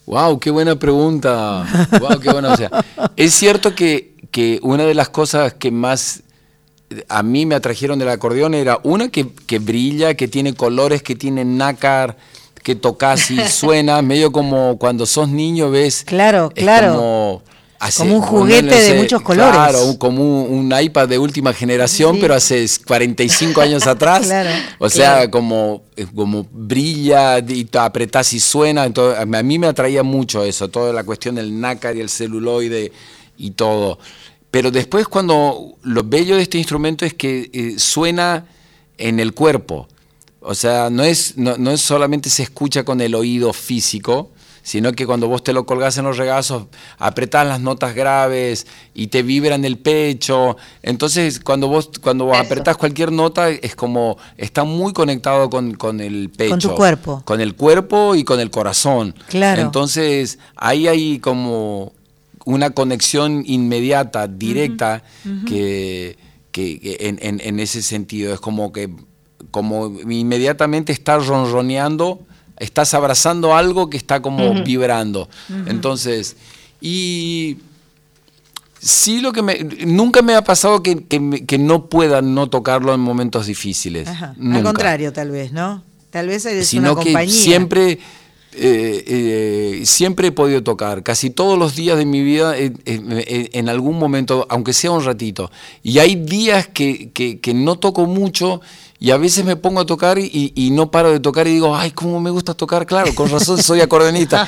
Wow, qué buena pregunta. Wow, qué buena. O sea, es cierto que, que una de las cosas que más a mí me atrajeron del acordeón era una que, que brilla, que tiene colores, que tiene nácar, que tocas y [LAUGHS] suena, medio como cuando sos niño ves. Claro, es claro. Como, hace- Como un juguete no de sé, muchos colores. Claro, un- como un, un iPad de última generación, Sí. pero hace 45 años atrás. [LAUGHS] Claro, O sea, claro. como, eh, como brilla y apretás y suena. Entonces, a mí me atraía mucho eso, toda la cuestión del nácar y el celuloide y todo. Pero después cuando lo bello de este instrumento es que eh, suena en el cuerpo. O sea, no es, no, no es solamente se escucha con el oído físico, sino que cuando vos te lo colgás en los regazos, apretás las notas graves y te vibra en el pecho. Entonces, cuando vos, cuando vos apretás cualquier nota, es como, está muy conectado con, con el pecho. tu cuerpo. Con el cuerpo y con el corazón. Claro. Entonces, ahí hay como una conexión inmediata, directa, que, que- que en, en- en ese sentido es como que como inmediatamente estás ronroneando, estás abrazando algo que está como vibrando. Entonces, y sí lo que me, nunca me ha pasado que, que no pueda no tocarlo en momentos difíciles. Ajá. Al contrario, tal vez, ¿no? Tal vez eres sino una que compañía. siempre eh, eh, siempre he podido tocar casi todos los días de mi vida eh, eh, eh, en algún momento aunque sea un ratito y hay días que, que- que no toco mucho y a veces me pongo a tocar y, y no paro de tocar y digo, ay, cómo me gusta tocar, claro, con razón soy acordeonista.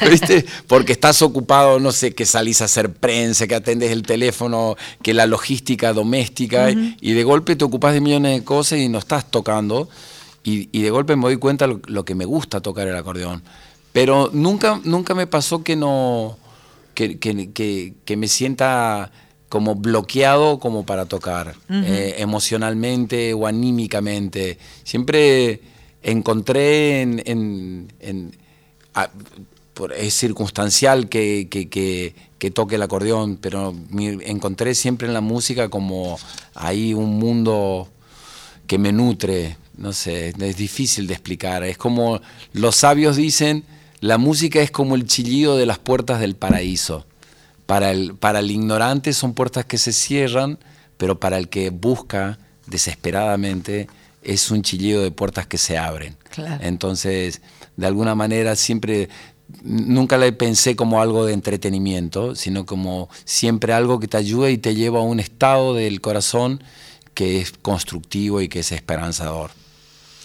[LAUGHS] ¿Viste? Porque estás ocupado, no sé, que salís a hacer prensa, que atendes el teléfono, que la logística doméstica, y de golpe te ocupas de millones de cosas y no estás tocando. Y, y de golpe me doy cuenta lo, lo que me gusta tocar el acordeón. Pero nunca, nunca me pasó que no. que, que- que- que me sienta como bloqueado como para tocar, eh, emocionalmente o anímicamente. Siempre encontré en. en- en- a- por- es circunstancial que, que- que- que toque el acordeón, pero encontré siempre en la música como ahí un mundo que me nutre, no sé, es difícil de explicar. Es como los sabios dicen, la música es como el chillido de las puertas del paraíso. Para el, para el ignorante son puertas que se cierran, pero para el que busca desesperadamente es un chillido de puertas que se abren. Claro. Entonces, de alguna manera siempre, nunca la pensé como algo de entretenimiento, sino como siempre algo que te ayuda y te lleva a un estado del corazón que es constructivo y que es esperanzador.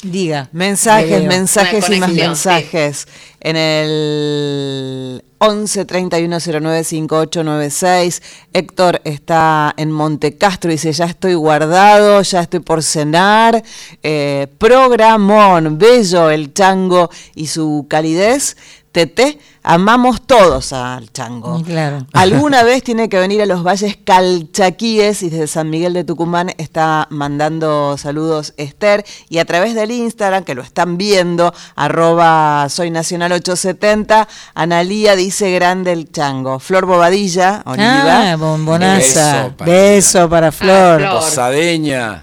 Diga. Mensajes, mensajes y más mensajes. En el 11 31 09 5896. Héctor está en Montecastro. Dice: Ya estoy guardado, ya estoy por cenar. Eh, programón, bello el chango y su calidez. Tete, amamos todos al chango. Claro. Alguna [LAUGHS] vez tiene que venir a los valles calchaquíes y desde San Miguel de Tucumán está mandando saludos Esther y a través del Instagram, que lo están viendo, arroba soy nacional 870, Analía dice grande el chango. Flor Bobadilla, Oliva. Ah, bombonaza. Beso para Beso para Flor. Posadeña.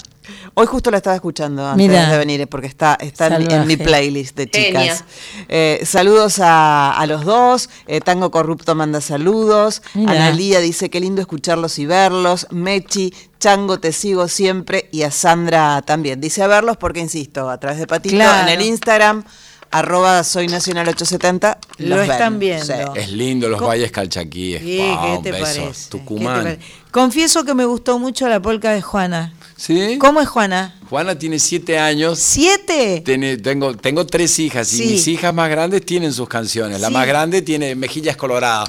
Hoy justo la estaba escuchando antes Mira. de venir, porque está, está en, mi playlist de chicas. Eh, saludos a, a los dos. Eh, Tango Corrupto manda saludos. Mira. Analía dice qué lindo escucharlos y verlos. Mechi, Chango, te sigo siempre. Y a Sandra también. Dice a verlos porque, insisto, a través de Patito Claro. en el Instagram, arroba soy nacional 870. Lo ven. están viendo. Sí. Es lindo los ¿Cómo? valles calchaquíes. Sí, Wow, ¿qué un te beso. parece? ¿Qué Tucumán. Confieso que me gustó mucho la polca de Juana. ¿Sí? ¿Cómo es Juana? Juana tiene siete años. ¿Siete? Tiene- tengo, tengo tres hijas y mis hijas más grandes tienen sus canciones. La más grande tiene mejillas coloradas.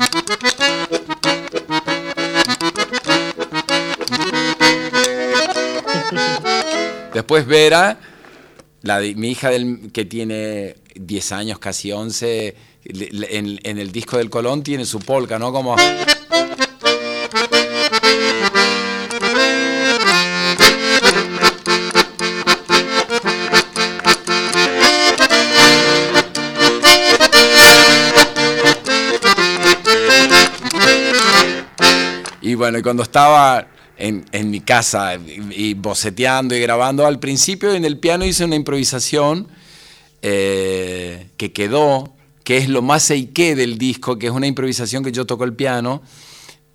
Después Vera, la de- mi hija del- que tiene 10 años, casi 11, le- le- en, en el disco del Colón tiene su polka, ¿no? Como... bueno, cuando estaba en, mi casa y, y boceteando y grabando, al principio en el piano hice una improvisación eh, que quedó, que es lo más eiké del disco, que es una improvisación que yo toco el piano.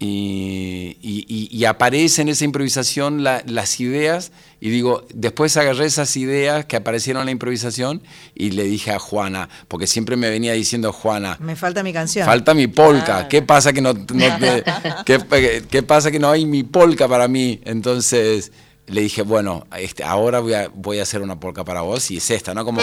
Y, y- y- y aparece en esa improvisación la- las ideas y digo, después agarré esas ideas que aparecieron en la improvisación y le dije a Juana, porque siempre me venía diciendo Juana, Me falta mi canción. Falta mi polka. ¿Qué pasa que no, no te- [LAUGHS] qué, qué pasa que no hay mi polka para mí? Entonces le dije, bueno, este, ahora voy a, voy a hacer una polka para vos y es esta, ¿no? Como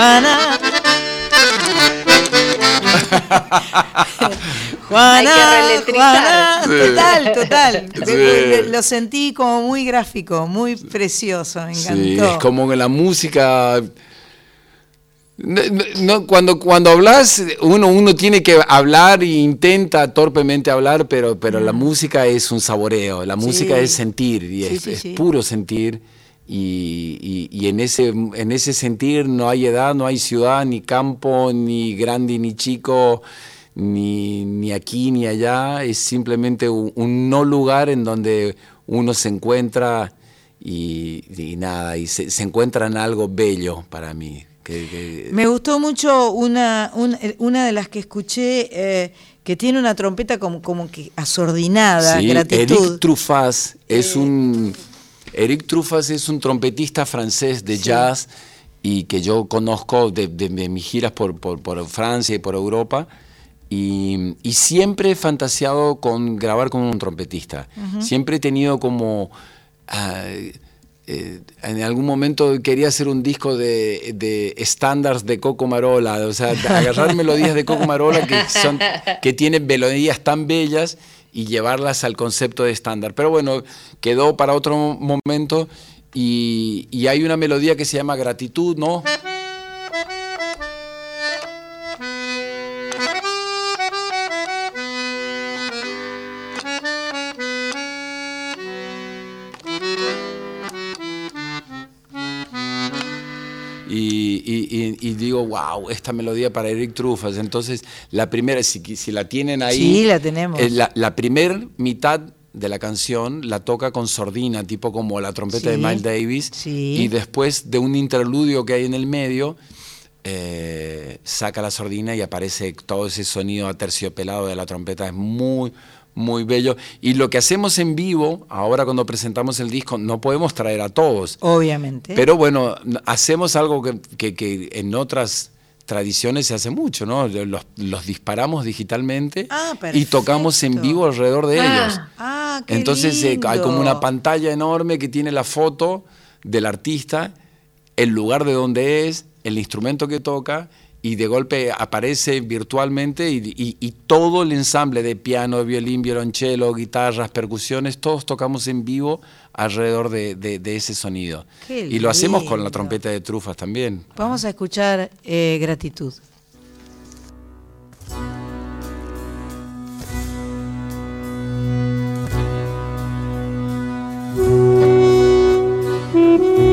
Juana. Juana, Hay que reletrizar. Juana, total, total. Sí. Lo sentí como muy gráfico, muy precioso, me encantó. Sí, es como que la música. No, no- cuando, cuando hablas, uno, uno tiene que hablar e intenta torpemente hablar, pero, pero la música es un saboreo, la música Sí. es sentir, y Sí, es, sí, es sí. puro sentir. Y, y- y en, ese, en ese sentir no hay edad, no hay ciudad, ni campo, ni grande, ni chico, ni, ni aquí, ni allá. Es simplemente un, un no lugar en donde uno se encuentra y, y nada, y se, se encuentra en algo bello para mí. que- que- Me gustó mucho una, un- una de las que escuché eh, que tiene una trompeta como, como que asordinada, Sí, gratitud. Eric Truffaz es un Eric Truffaz es un trompetista francés de jazz y que yo conozco de, de- de mis giras por, por- por Francia y por Europa. Y, y siempre he fantaseado con grabar con un trompetista. Siempre he tenido como... ah, eh, en algún momento quería hacer un disco de, estándares de Coco Marola, o sea, [LAUGHS] agarrar melodías de Coco Marola que, son, que tienen melodías tan bellas y llevarlas al concepto de estándar. Pero bueno, quedó para otro momento y, y hay una melodía que se llama Gratitud, ¿no? Wow, esta melodía para Eric Truffaz. Entonces, la primera, si, si la tienen ahí. Sí, la tenemos. eh, la, la primer mitad de la canción la toca con sordina, tipo como la trompeta de Miles Davis. sí. Y después de un interludio que hay en el medio, eh, saca la sordina y aparece todo ese sonido aterciopelado de la trompeta. Es muy, muy bello. Y lo que hacemos en vivo, ahora cuando presentamos el disco, no podemos traer a todos. Obviamente. Pero bueno, hacemos algo que, que- que en otras tradiciones se hace mucho, ¿no? Los, los disparamos digitalmente Ah, y tocamos en vivo alrededor de ellos. Ah, qué Entonces eh, hay como una pantalla enorme que tiene la foto del artista, el lugar de donde es, el instrumento que toca y de golpe aparece virtualmente y, y- y todo el ensamble de piano, violín, violonchelo, guitarras, percusiones, todos tocamos en vivo alrededor de, de- de ese sonido. Qué y lo hacemos con la trompeta de trufas también. Vamos a escuchar eh, gratitud. [LAUGHS]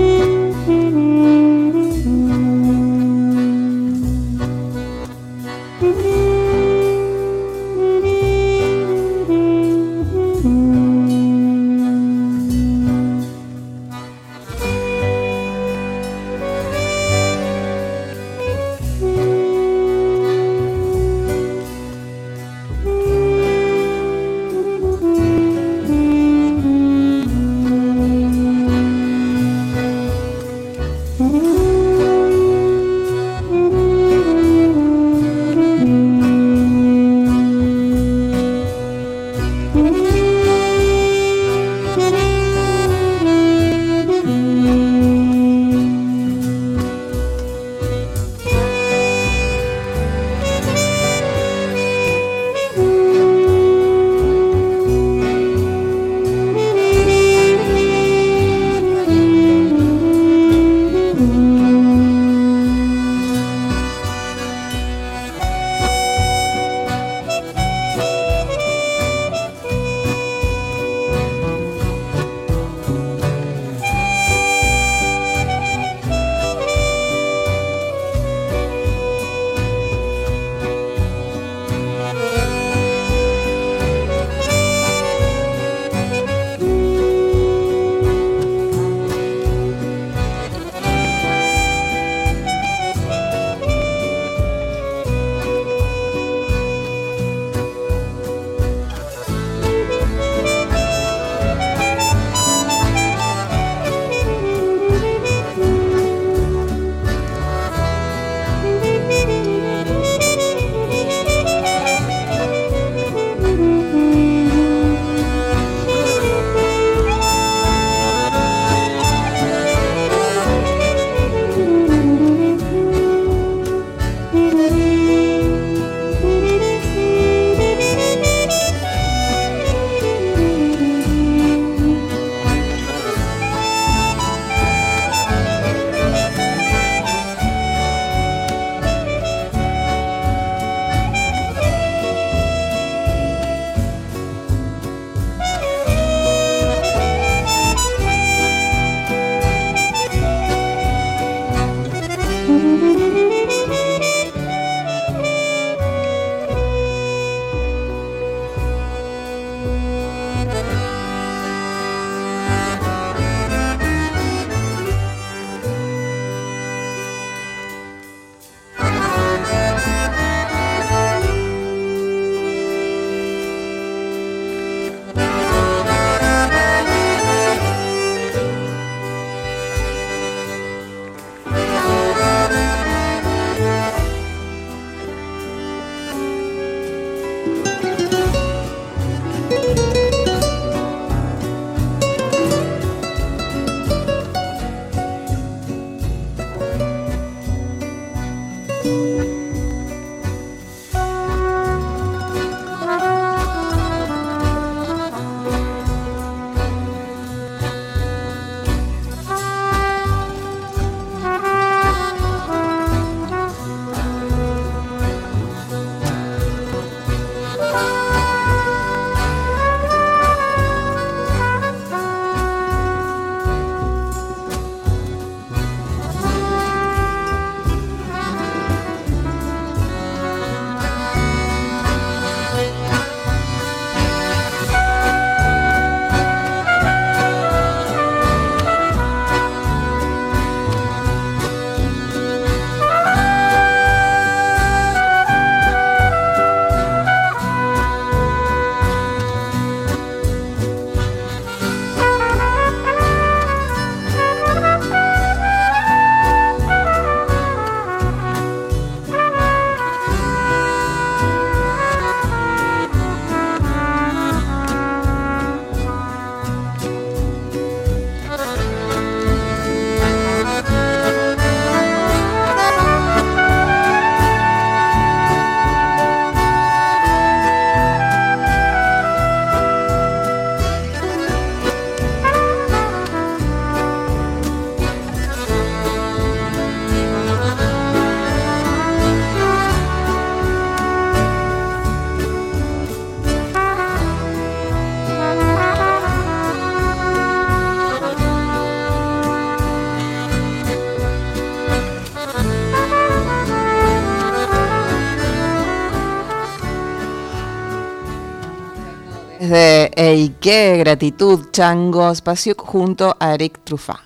qué gratitud, Chango Spasiuk junto a Eric Trufa!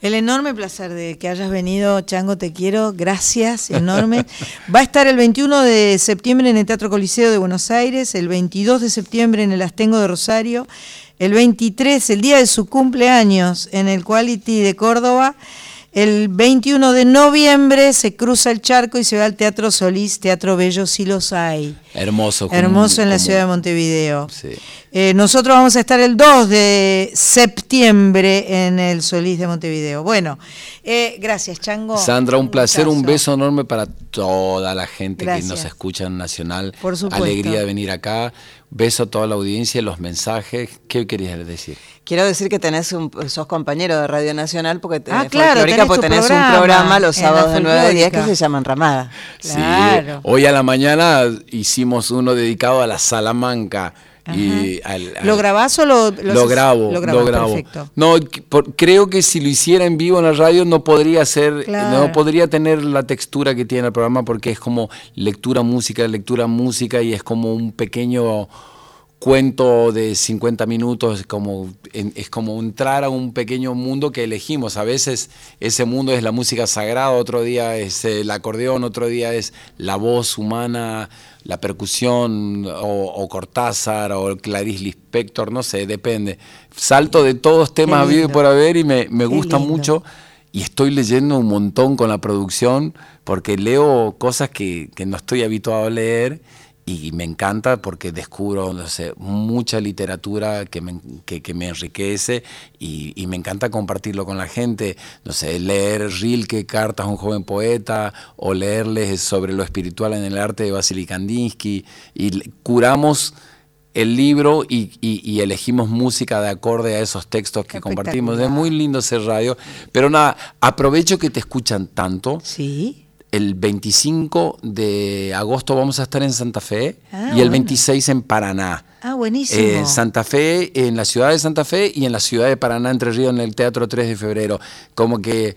El enorme placer de que hayas venido, Chango, te quiero, gracias, enorme. Va a estar el 21 de septiembre en el Teatro Coliseo de Buenos Aires, el 22 de septiembre en el Astengo de Rosario, el 23, el día de su cumpleaños, en el Quality de Córdoba, el 21 de noviembre se cruza el charco y se va al Teatro Solís, Teatro Bello, si los hay. Hermoso. como- Hermoso en la como- ciudad de Montevideo. Sí. Eh, nosotros vamos a estar el 2 de septiembre en el Solís de Montevideo. Bueno, eh, gracias, Chango. Sandra, un placer, un beso enorme para toda la gente que nos escucha en Nacional. Por supuesto. Alegría de venir acá. Beso a toda la audiencia, los mensajes. ¿Qué querías decir? Quiero decir que tenés un, sos compañero de Radio Nacional porque tenés, Ah, claro, tenés porque tenés programa un programa los sábados de 9 a 10 que se llama Enramada. Sí, hoy a la mañana hicimos uno dedicado a la Salamanca. Y al- al- ¿Lo grabás o lo, lo Lo grabo, Lo lo, grabás, grabo. perfecto. No, por- creo que si lo hiciera en vivo en la radio no podría ser, Claro. no podría tener la textura que tiene el programa porque es como lectura música, lectura música y es como un pequeño cuento de 50 minutos, es como, es como entrar a un pequeño mundo que elegimos. A veces ese mundo es la música sagrada, otro día es el acordeón, otro día es la voz humana, la percusión, o, o Cortázar, o Clarice Lispector, no sé, depende. Salto de todos temas habido y por haber y me, me gusta mucho. Y estoy leyendo un montón con la producción porque leo cosas que, que no estoy habituado a leer y me encanta porque descubro no sé, mucha literatura que me, que, que me enriquece y, y me encanta compartirlo con la gente. No sé, leer Rilke, Cartas a un joven poeta, o leerles sobre lo espiritual en el arte de Vasily Kandinsky. Y curamos el libro y, y- y elegimos música de acorde a esos textos que compartimos. Es muy lindo hacer radio. Pero nada, aprovecho que te escuchan tanto. Sí. El 25 de agosto vamos a estar en Santa Fe Ah, y el 26 en Paraná. Ah, buenísimo. En Santa Fe, en la ciudad de Santa Fe y en la ciudad de Paraná, Entre Ríos, en el Teatro 3 de Febrero. Como que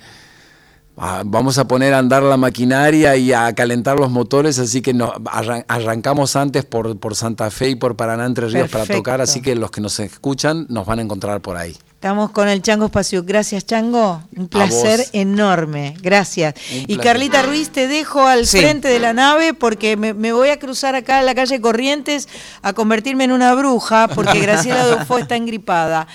vamos a poner a andar la maquinaria y a calentar los motores, así que nos arran- arrancamos antes por, por Santa Fe y por Paraná, Entre Ríos para tocar, así que los que nos escuchan nos van a encontrar por ahí. Estamos con el Chango Espacio. Gracias, Chango. Un placer enorme. Gracias. Y. Carlita Ruiz, te dejo al Sí. frente de la nave porque me, me voy a cruzar acá a la calle Corrientes a convertirme en una bruja porque [LAUGHS] Graciela Dufo está engripada.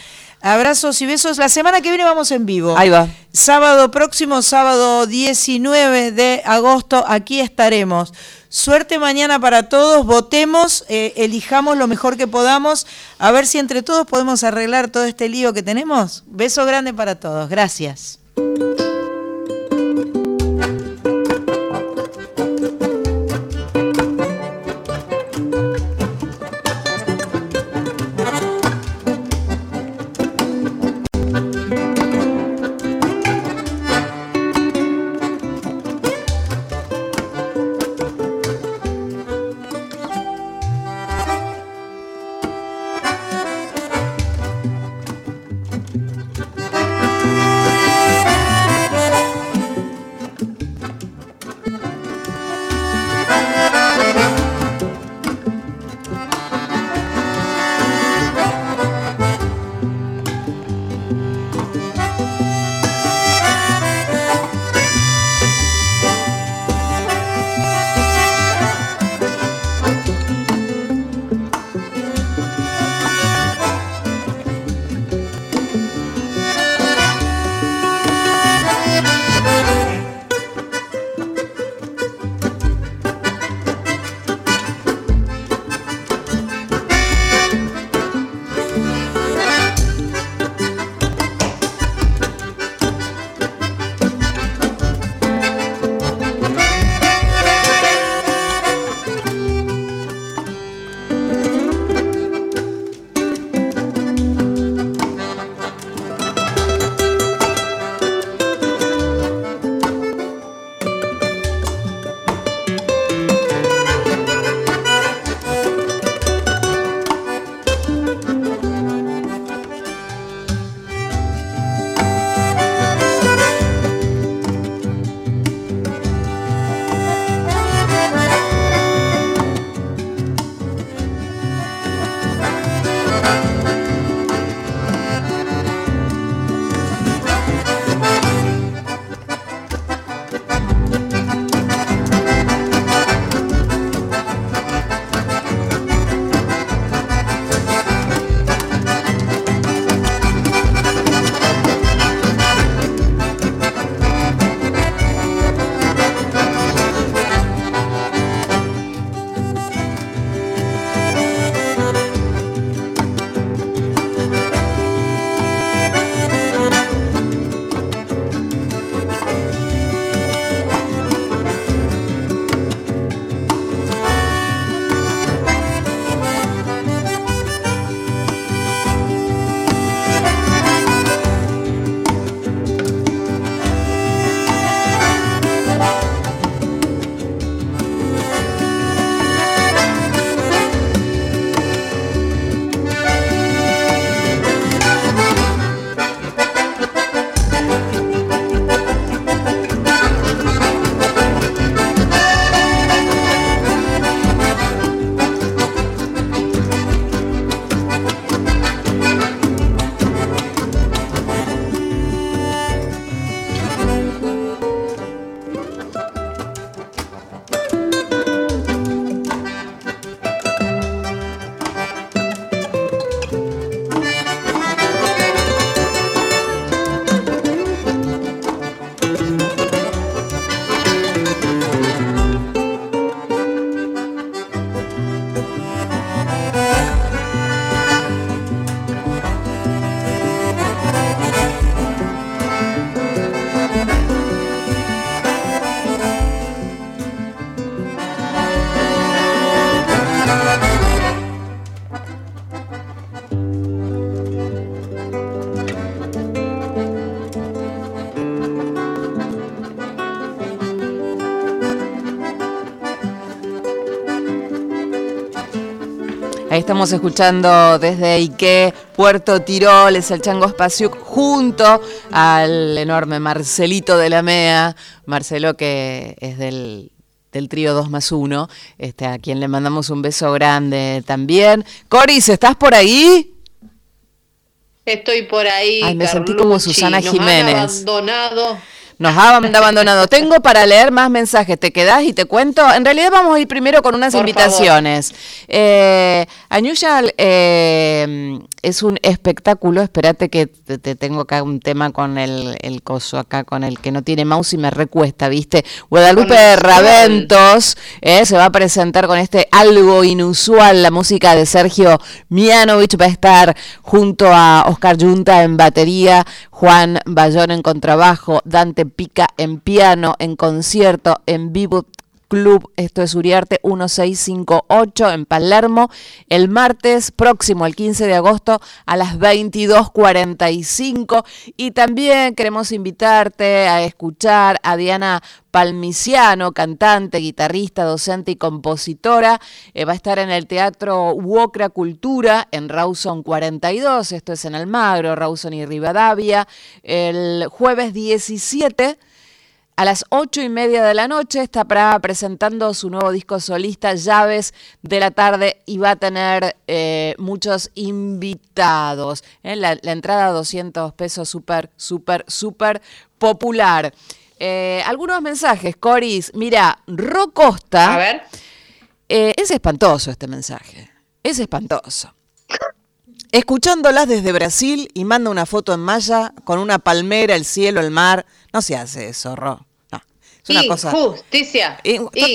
Abrazos y besos. La semana que viene vamos en vivo. Ahí va. Sábado próximo, sábado 19 de agosto, aquí estaremos. Suerte mañana para todos, votemos, eh, elijamos lo mejor que podamos, a ver si entre todos podemos arreglar todo este lío que tenemos. Beso grande para todos, gracias. Estamos escuchando desde Ike, Puerto Tirol, es el Chango Spasiuk, junto al enorme Marcelito de la MEA, Marcelo que es del, del trío 2 más 1, este, a quien le mandamos un beso grande también. Coris, ¿estás por ahí? Estoy por ahí. Ay, me sentí como Susana Nos Jiménez. Han abandonado. Nos ha [LAUGHS] abandonado. Tengo para leer más mensajes. ¿Te quedás y te cuento? En realidad vamos a ir primero con unas Por invitaciones. Eh, eh, es un espectáculo. Espérate que te, te tengo acá un tema con el, el coso acá, con el que no tiene mouse y me recuesta, ¿viste? Guadalupe Raventos eh, se va a presentar con este algo inusual. La música de Sergio Mianovich va a estar junto a Oscar Yunta en batería, Juan Bayón en contrabajo, Dante Pica en piano, en concierto, en vivo Club, esto es Uriarte 1658 en Palermo, el martes próximo, el 15 de agosto, a las 22.45. Y también queremos invitarte a escuchar a Diana Palmiciano, cantante, guitarrista, docente y compositora. Eh, va a estar en el Teatro Uocra Cultura en Rawson 42, esto es en Almagro, Rawson y Rivadavia, el jueves 17. A las ocho y media de la noche está Praga presentando su nuevo disco solista Llaves de la tarde y va a tener eh, muchos invitados. ¿eh? La, la entrada 200 pesos, súper, súper, súper popular. Eh, algunos mensajes, Coris. Mira, Ro Costa. A ver. Es espantoso este mensaje. Es espantoso. Escuchándolas desde Brasil y manda una foto en malla con una palmera, el cielo, el mar. No se hace eso, Ro. Es una cosa. Injusticia. In-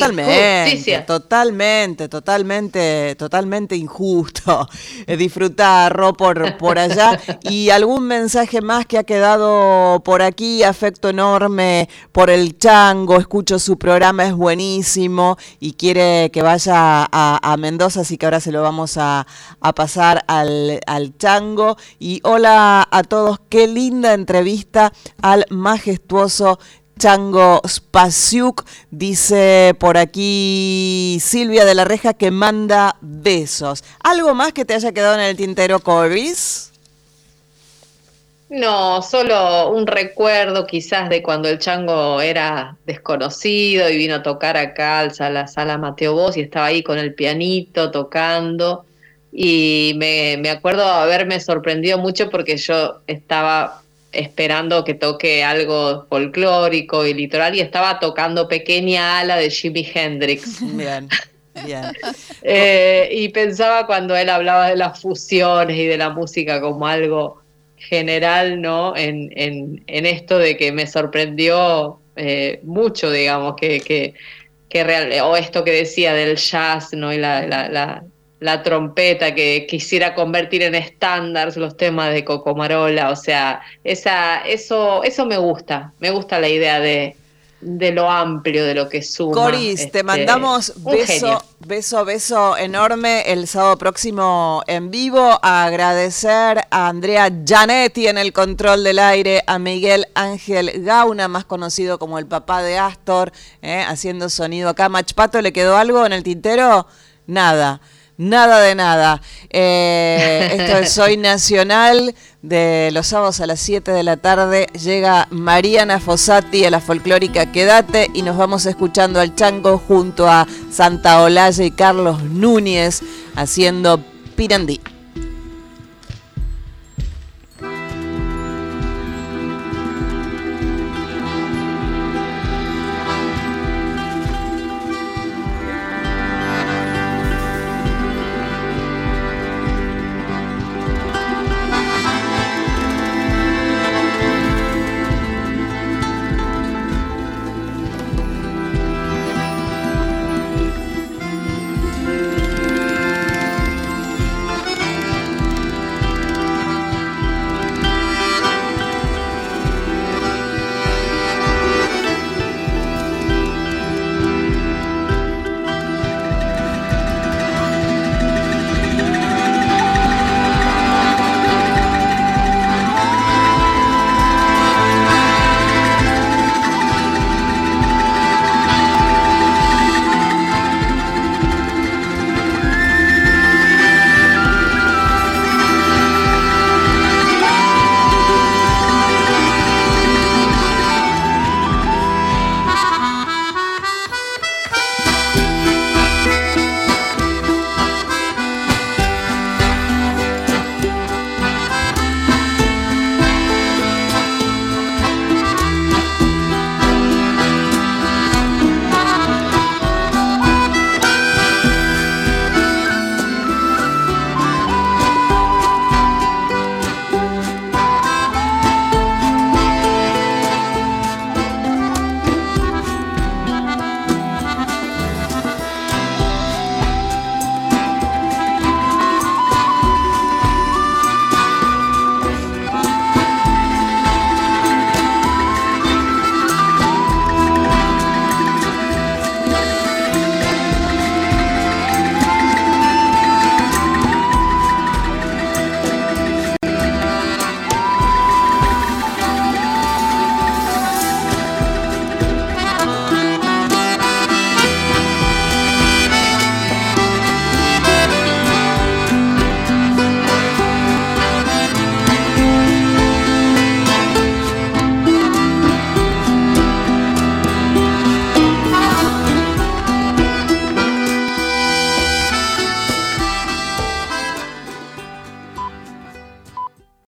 Totalmente, totalmente, totalmente, totalmente injusto. [LAUGHS] Eh, disfrutar, Ro, por, por allá. Y algún mensaje más que ha quedado por aquí, afecto enorme por el chango, escucho su programa, es buenísimo y quiere que vaya a, a Mendoza, así que ahora se lo vamos a, a pasar al, al chango. Y hola a todos, qué linda entrevista al majestuoso Chango Spasiuk, dice por aquí Silvia de la Reja que manda besos. ¿Algo más que te haya quedado en el tintero, Coris? No, solo un recuerdo quizás de cuando el chango era desconocido y vino a tocar acá al sala, Mateo Vos y estaba ahí con el pianito tocando. Y me, me acuerdo haberme sorprendido mucho porque yo estaba esperando que toque algo folclórico y litoral y estaba tocando Pequeña Ala de Jimi Hendrix. [LAUGHS] Bien, bien. Eh, y pensaba cuando él hablaba de las fusiones y de la música como algo general, ¿no? En, en, en esto de que me sorprendió eh, mucho, digamos, que, que, que real, o esto que decía del jazz, ¿no? Y la, la, la, la trompeta que quisiera convertir en estándares los temas de Cocomarola, o sea, esa, eso, eso me gusta, me gusta la idea de, de lo amplio de lo que suma. Coris, te este, mandamos beso, beso, beso enorme el sábado próximo en vivo. A agradecer a Andrea Gianetti en el control del aire, a Miguel Ángel Gauna, más conocido como el papá de Astor, eh, haciendo sonido acá. Machpato, ¿le quedó algo en el tintero? Nada. Nada de nada. Eh, esto es Soy Nacional. De los sábados a las 7 de la tarde llega Mariana Fossati a la folclórica Quédate y nos vamos escuchando al Chango junto a Santa Olalla y Carlos Núñez haciendo Pirandí.